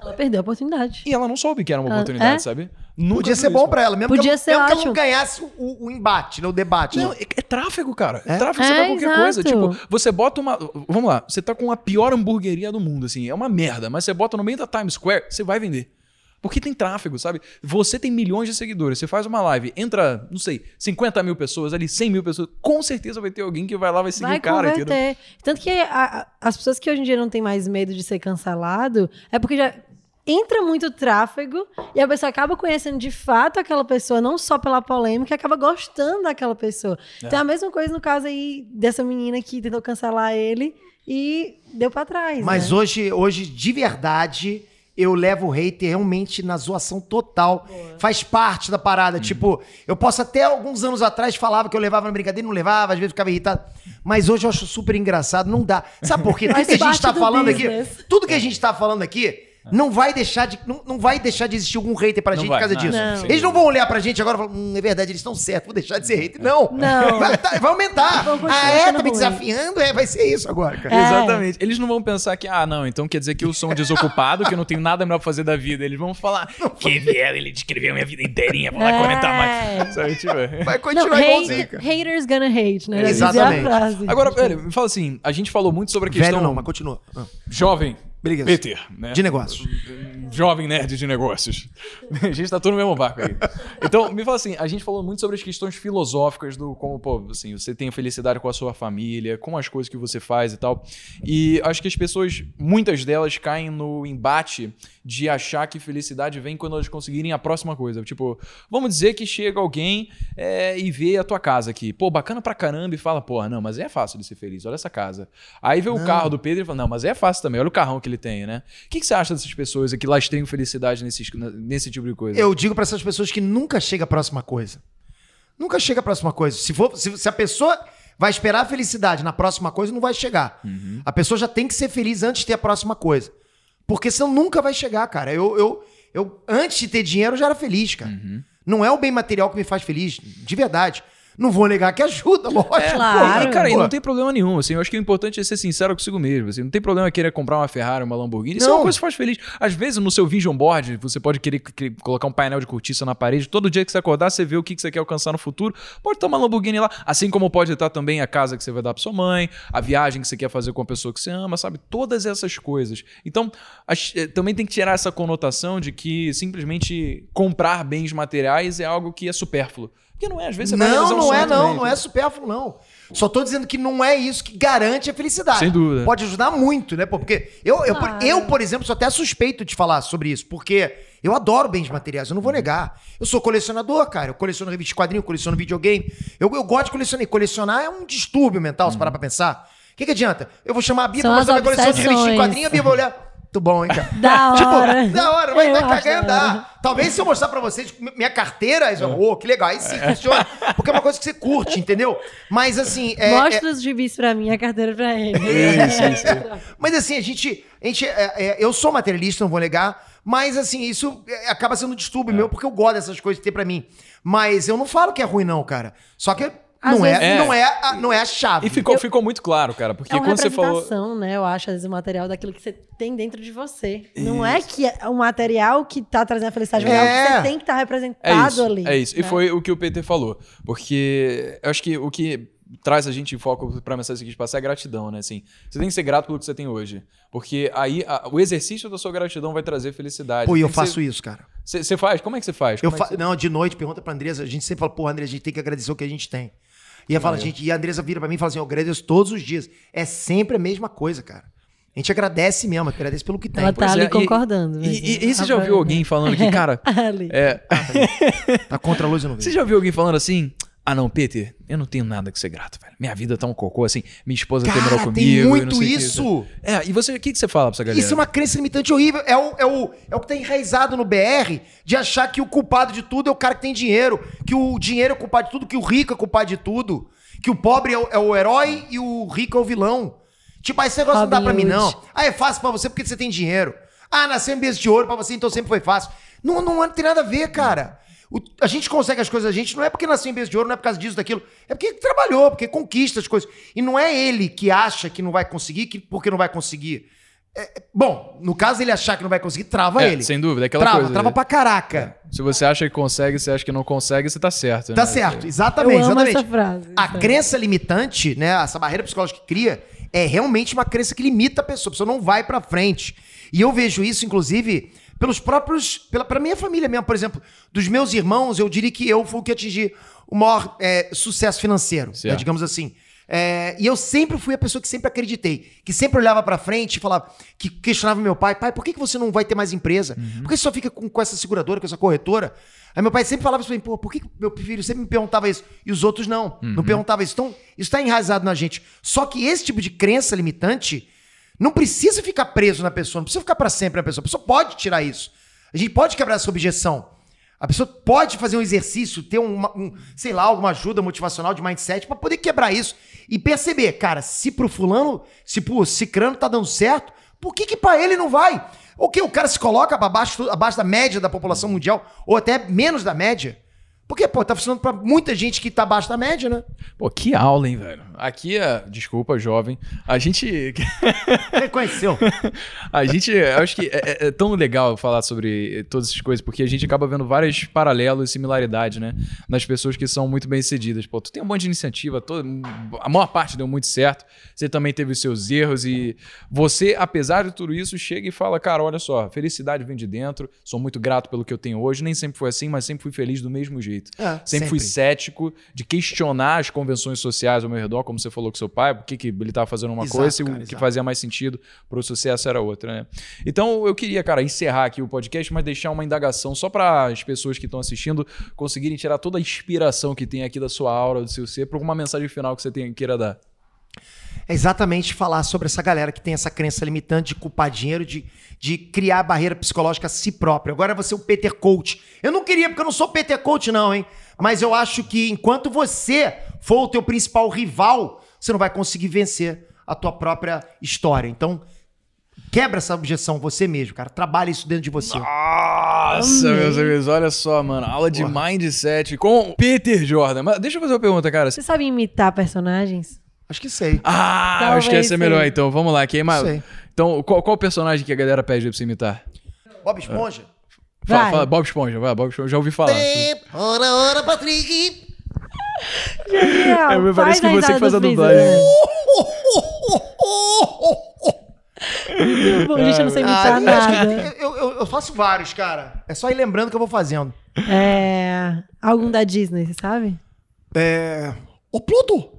Ela perdeu a oportunidade. e ela não soube que era uma oportunidade, é? sabe? Nunca Podia ser bom pra ela, mesmo, Podia que, ser ela, mesmo que ela não ganhasse o, o embate, né, o debate. Não, né? é, é tráfego, cara. É, É? tráfego, você É, qualquer exato. coisa. Tipo, você bota uma. Vamos lá, você tá com a pior hamburgueria do mundo, assim. É uma merda, mas você bota no meio da Times Square, você vai vender. Porque tem tráfego, sabe? Você tem milhões de seguidores, você faz uma live, entra, não sei, 50 mil pessoas ali, 100 mil pessoas, com certeza vai ter alguém que vai lá vai seguir Vai o cara, entendeu? converter. Tanto que a- a- as pessoas que hoje em dia não têm mais medo de ser cancelado é porque já entra muito tráfego e a pessoa acaba conhecendo de fato aquela pessoa, não só pela polêmica, acaba gostando daquela pessoa. Então é a mesma coisa no caso aí dessa menina que tentou cancelar ele e deu pra trás. Mas né? hoje, hoje, de verdade, eu levo o hater realmente na zoação total. Faz parte da parada. Uhum. Tipo, eu posso até alguns anos atrás falava que eu levava na brincadeira, não levava, às vezes ficava irritado. Mas hoje eu acho super engraçado. Não dá. Sabe por quê? *laughs* Tudo que a gente tá do falando business. aqui, tudo que a gente tá falando aqui. Não vai, deixar de, não, não vai deixar de existir algum hater pra Não gente vai, por causa não, disso. não. Eles não vão olhar pra gente agora e falar, hum, é verdade, eles estão certos, vou deixar de ser hater. Não. Não. Vai, tá- vai aumentar. Ah, é? Tá me desafiando? É, vai ser isso agora, cara. É. Exatamente. Eles não vão pensar que, ah, não, então quer dizer que eu sou um desocupado, que eu não tenho nada melhor pra fazer da vida. Eles vão falar, que vier, ele descreveu minha vida inteirinha, vou lá É. comentar mais. Sabe, tipo, é. Vai Não, continuar igualzinho, hate, haters gonna hate, né? Exatamente. frase. Agora, velho, me fala assim, a gente falou muito sobre a questão Velho não, mas continua. Ah, jovem, Beleza. Peter, né? De negócios. Jovem nerd de negócios. *laughs* A gente tá todo no mesmo barco aí. Então, me fala assim, a gente falou muito sobre as questões filosóficas do como, pô, assim, você tem felicidade com a sua família, com as coisas que você faz e tal. E acho que as pessoas, muitas delas caem no embate de achar que felicidade vem quando elas conseguirem a próxima coisa. Tipo, vamos dizer que chega alguém é, e vê a tua casa aqui. Pô, bacana pra caramba e fala, porra, não, mas é fácil de ser feliz, olha essa casa. Aí vê o carro do Pedro e fala, não, mas é fácil também, olha o carrão que ele tem, né? O que, que você acha dessas pessoas que lastreiam felicidade nesses, nesse tipo de coisa? Eu digo pra essas pessoas que nunca chega a próxima coisa. Nunca chega a próxima coisa. Se, for, se, se a pessoa vai esperar a felicidade na próxima coisa, não vai chegar. A pessoa já tem que ser feliz antes de ter a próxima coisa. Porque senão nunca vai chegar, cara. Eu, eu, eu antes de ter dinheiro, eu já era feliz, cara. Não é o bem material que me faz feliz, de verdade. Não vou negar que ajuda, *laughs* lógico. É, Claro. pô, cara, e não tem problema nenhum. Assim, eu acho que o importante é ser sincero consigo mesmo. Assim, não tem problema querer comprar uma Ferrari, uma Lamborghini. Isso é Não. uma coisa que faz feliz. Às vezes, no seu vision board, você pode querer colocar um painel de cortiça na parede. Todo dia que você acordar, você vê o que que você quer alcançar no futuro. Pode estar uma Lamborghini lá. Assim como pode estar também a casa que você vai dar pra sua mãe, a viagem que você quer fazer com a pessoa que você ama, sabe? Todas essas coisas. Então, ach- eh, também tem que tirar essa conotação de que simplesmente comprar bens materiais é algo que é supérfluo. Porque não é, às vezes você vai Não, um não é não, também. não é supérfluo não. Só tô dizendo que não é isso que garante a felicidade. Sem dúvida. Pode ajudar muito, né? pô? Porque eu, eu, eu, por exemplo, sou até suspeito de falar sobre isso, porque eu adoro bens materiais, eu não vou negar. Eu sou colecionador, cara. Eu coleciono revista de quadrinho, eu coleciono videogame. Eu, eu gosto de colecionar. E colecionar é um distúrbio mental, se parar pra pensar. O que, que adianta? Eu vou chamar a Bia São pra mostrar minha coleção de revista de quadrinho, a Bia vai olhar. Muito bom, hein, cara? *laughs* Da hora. Tipo, da hora, vai, Eu vai acho cagar e da hora. andar. Talvez se eu mostrar pra vocês minha carteira, aí ô, que legal, aí sim funciona. Porque é uma coisa que você curte, entendeu? Mas assim. é- é- Mostra os gibis pra mim, a carteira pra ele. Isso, isso. mas assim, a gente. A gente é- é, eu sou materialista, não vou negar. Mas assim, isso é, acaba sendo um distúrbio meu, porque eu gosto dessas coisas de ter pra mim. Mas eu não falo que é ruim, não, cara. Só que Às não é, não, é a, não é a chave. E ficou, ficou muito claro, cara, porque É uma quando você falou. representação, né? Eu acho, às vezes, o material daquilo que você tem dentro de você. Não é que é o material que tá trazendo a felicidade, mas é, É. o que você tem que estar É representado isso, ali. é isso. E né? foi o que o PT falou. Porque eu acho que o que traz a gente em foco pra mensagem seguinte passar é gratidão, né? Assim, você tem que ser grato pelo que você tem hoje. Porque aí a- o exercício da sua gratidão vai trazer felicidade. Pô, e eu que faço ser- isso, cara. Você faz? Como é que você faz? Eu Como é fa... que você- Não, de noite, pergunta pra Andresa. A gente sempre fala, porra, Andresa, a gente tem que agradecer o que a gente tem. E ela fala, gente, e a Andresa vira pra mim e fala assim: eu agradeço todos os dias. É sempre a mesma coisa, cara. A gente agradece mesmo, agradece pelo que tem. Ela tá Pois ali é, concordando. E, e- e você já ouviu alguém falando que, cara. *laughs* Ali. É, Tá contra a luz, eu não *laughs* você vejo. já ouviu alguém falando assim? Ah, não, Peter, eu não tenho nada que ser grato, velho. Minha vida tá um cocô, assim. Minha esposa terminou Cara, comigo. tem não muito isso. É, e você, o que, que você fala pra essa galera? Isso é uma crença limitante horrível. É o, é, o, é o que tá enraizado no BR de achar que o culpado de tudo é o cara que tem dinheiro. Que o dinheiro é o culpado de tudo, que o rico é o culpado de tudo. Que o pobre é o, é o herói e o rico é o vilão. Tipo, ah, esse negócio não dá Robin pra mim, não. Ah, é fácil pra você porque você tem dinheiro. Ah, nasceu em berço de ouro pra você, então sempre foi fácil. Não, não tem nada a ver, cara. O- a gente consegue as coisas, a gente não é porque nasceu em berço de ouro, não é por causa disso, daquilo. É porque trabalhou, porque conquista as coisas. E não é ele que acha que não vai conseguir, que, porque não vai conseguir. É, bom, no caso ele achar que não vai conseguir, trava É, ele. sem dúvida, é aquela trava, coisa. trava pra caraca. Se você acha que consegue, você acha que não consegue, você tá certo. Tá né? certo, Eu exatamente, amo exatamente. essa frase. A sabe? crença limitante, né, essa barreira psicológica que cria, é realmente uma crença que limita a pessoa, a pessoa não vai pra frente. E eu vejo isso, inclusive, pelos próprios, pela, pra minha família mesmo, por exemplo, dos meus irmãos, eu diria que eu fui o que atingi o maior é, sucesso financeiro, né, digamos assim. É, e eu sempre fui a pessoa que sempre acreditei, que sempre olhava pra frente e falava, que questionava meu pai, pai, por que, que você não vai ter mais empresa? Por que você só fica com, com essa seguradora, com essa corretora? Aí meu pai sempre falava isso pra mim, pô, por que meu filho sempre me perguntava isso? E os outros não, não perguntava isso. Então, isso tá enraizado na gente. Só que esse tipo de crença limitante não precisa ficar preso na pessoa, não precisa ficar pra sempre na pessoa. A pessoa pode tirar isso. A gente pode quebrar essa objeção. A pessoa pode fazer um exercício, ter uma, um, sei lá, alguma ajuda motivacional de mindset pra poder quebrar isso e perceber, cara, se pro fulano, se pro cicrano tá dando certo, por que que pra ele não vai? Ou que o cara se coloca abaixo, abaixo da média da população mundial ou até menos da média? Porque, pô, tá funcionando pra muita gente que tá abaixo da média, né? Pô, que aula, hein, velho? Aqui é. Desculpa, jovem. A gente. *laughs* Reconheceu. A gente, acho que é, é- é tão legal falar sobre todas essas coisas, porque a gente acaba vendo vários paralelos e similaridades, né? Nas pessoas que são muito bem sucedidas. Pô, tu tem um monte de iniciativa, toda, a maior parte deu muito certo. Você também teve os seus erros e você, apesar de tudo isso, chega e fala, cara, olha só, felicidade vem de dentro, sou muito grato pelo que eu tenho hoje. Nem sempre foi assim, mas sempre fui feliz do mesmo jeito. É, sempre, fui cético de questionar as convenções sociais ao meu redor, como você falou com seu pai, por que, que ele estava fazendo uma Exato, coisa e o que exato. fazia mais sentido pro sucesso era outra, né? Então eu queria, cara, encerrar aqui o podcast, mas deixar uma indagação só para as pessoas que estão assistindo conseguirem tirar toda a inspiração que tem aqui da sua aura, do seu ser, para uma mensagem final que você tem, queira dar. É exatamente falar sobre essa galera que tem essa crença limitante de culpar dinheiro, de, de criar barreira psicológica a si próprio. Agora você é o Peter Coach. Eu não queria, porque eu não sou Peter Coach, não, hein? Mas eu acho que enquanto você for o teu principal rival, você não vai conseguir vencer a tua própria história. Então, quebra essa objeção você mesmo, cara. Trabalha isso dentro de você. Ah, Nossa, Amei. meus amigos, olha só, mano. Aula de mindset com Peter Jordan. Mas deixa eu fazer uma pergunta, cara. Você sabe imitar personagens? Acho que sei. Ah, Talvez acho que essa é melhor, então. Vamos lá, quem mais? Sei. Então, qual, qual personagem que a galera pede pra você imitar? Bob Esponja. Fala, Vai. fala, Bob Esponja, vai, Bob Esponja, já ouvi falar. Ora, ora, Patrick. Genial. É, me parece que você que faz a dublagem. né? Muito *laughs* bom, gente, eu não sei imitar Ah, nada. eu, eu- eu faço vários, cara. É só ir lembrando que eu vou fazendo. É. Algum da Disney, você sabe? É. Ô, Pluto!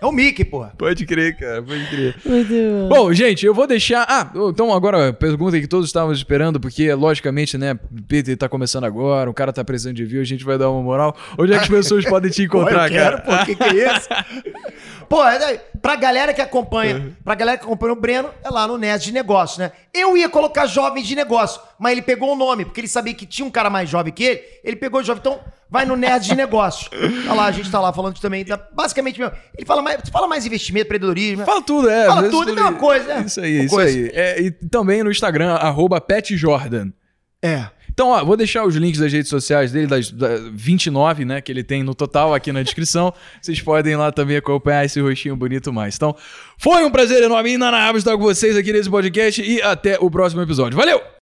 É o Mickey, porra. Pode crer, cara, pode crer. Muito bom. Bom, gente, eu vou deixar. Ah, então agora a pergunta que todos estávamos esperando, porque logicamente, né, Peter tá começando agora, o cara tá precisando de view, a gente vai dar uma moral. Onde é que as pessoas podem te *laughs* encontrar, Pô, eu quero, cara? pô, que que é isso? *laughs* pô, é daí, pra galera que acompanha, pra galera que acompanha o Breno, é lá no Nerd de Negócio, né? Eu ia colocar jovem de negócio, mas ele pegou o nome, porque ele sabia que tinha um cara mais jovem que ele, ele pegou o jovem, então vai no Nerd de Negócios. Tá lá, a gente tá lá falando também, da- basicamente, mesmo, ele fala mais, fala mais investimento, empreendedorismo, Fala tudo, é. Fala tudo, é a mesma coisa, é. Isso aí, Uma isso coisa. aí. É, e também no Instagram, arroba petjordan. é. Então, ó, vou deixar os links das redes sociais dele, das, da 29, né, que ele tem no total aqui na descrição. *laughs* Vocês podem lá também acompanhar esse rostinho bonito mais. Então, foi um prazer enorme, inenarrável estar com vocês aqui nesse podcast e até o próximo episódio. Valeu!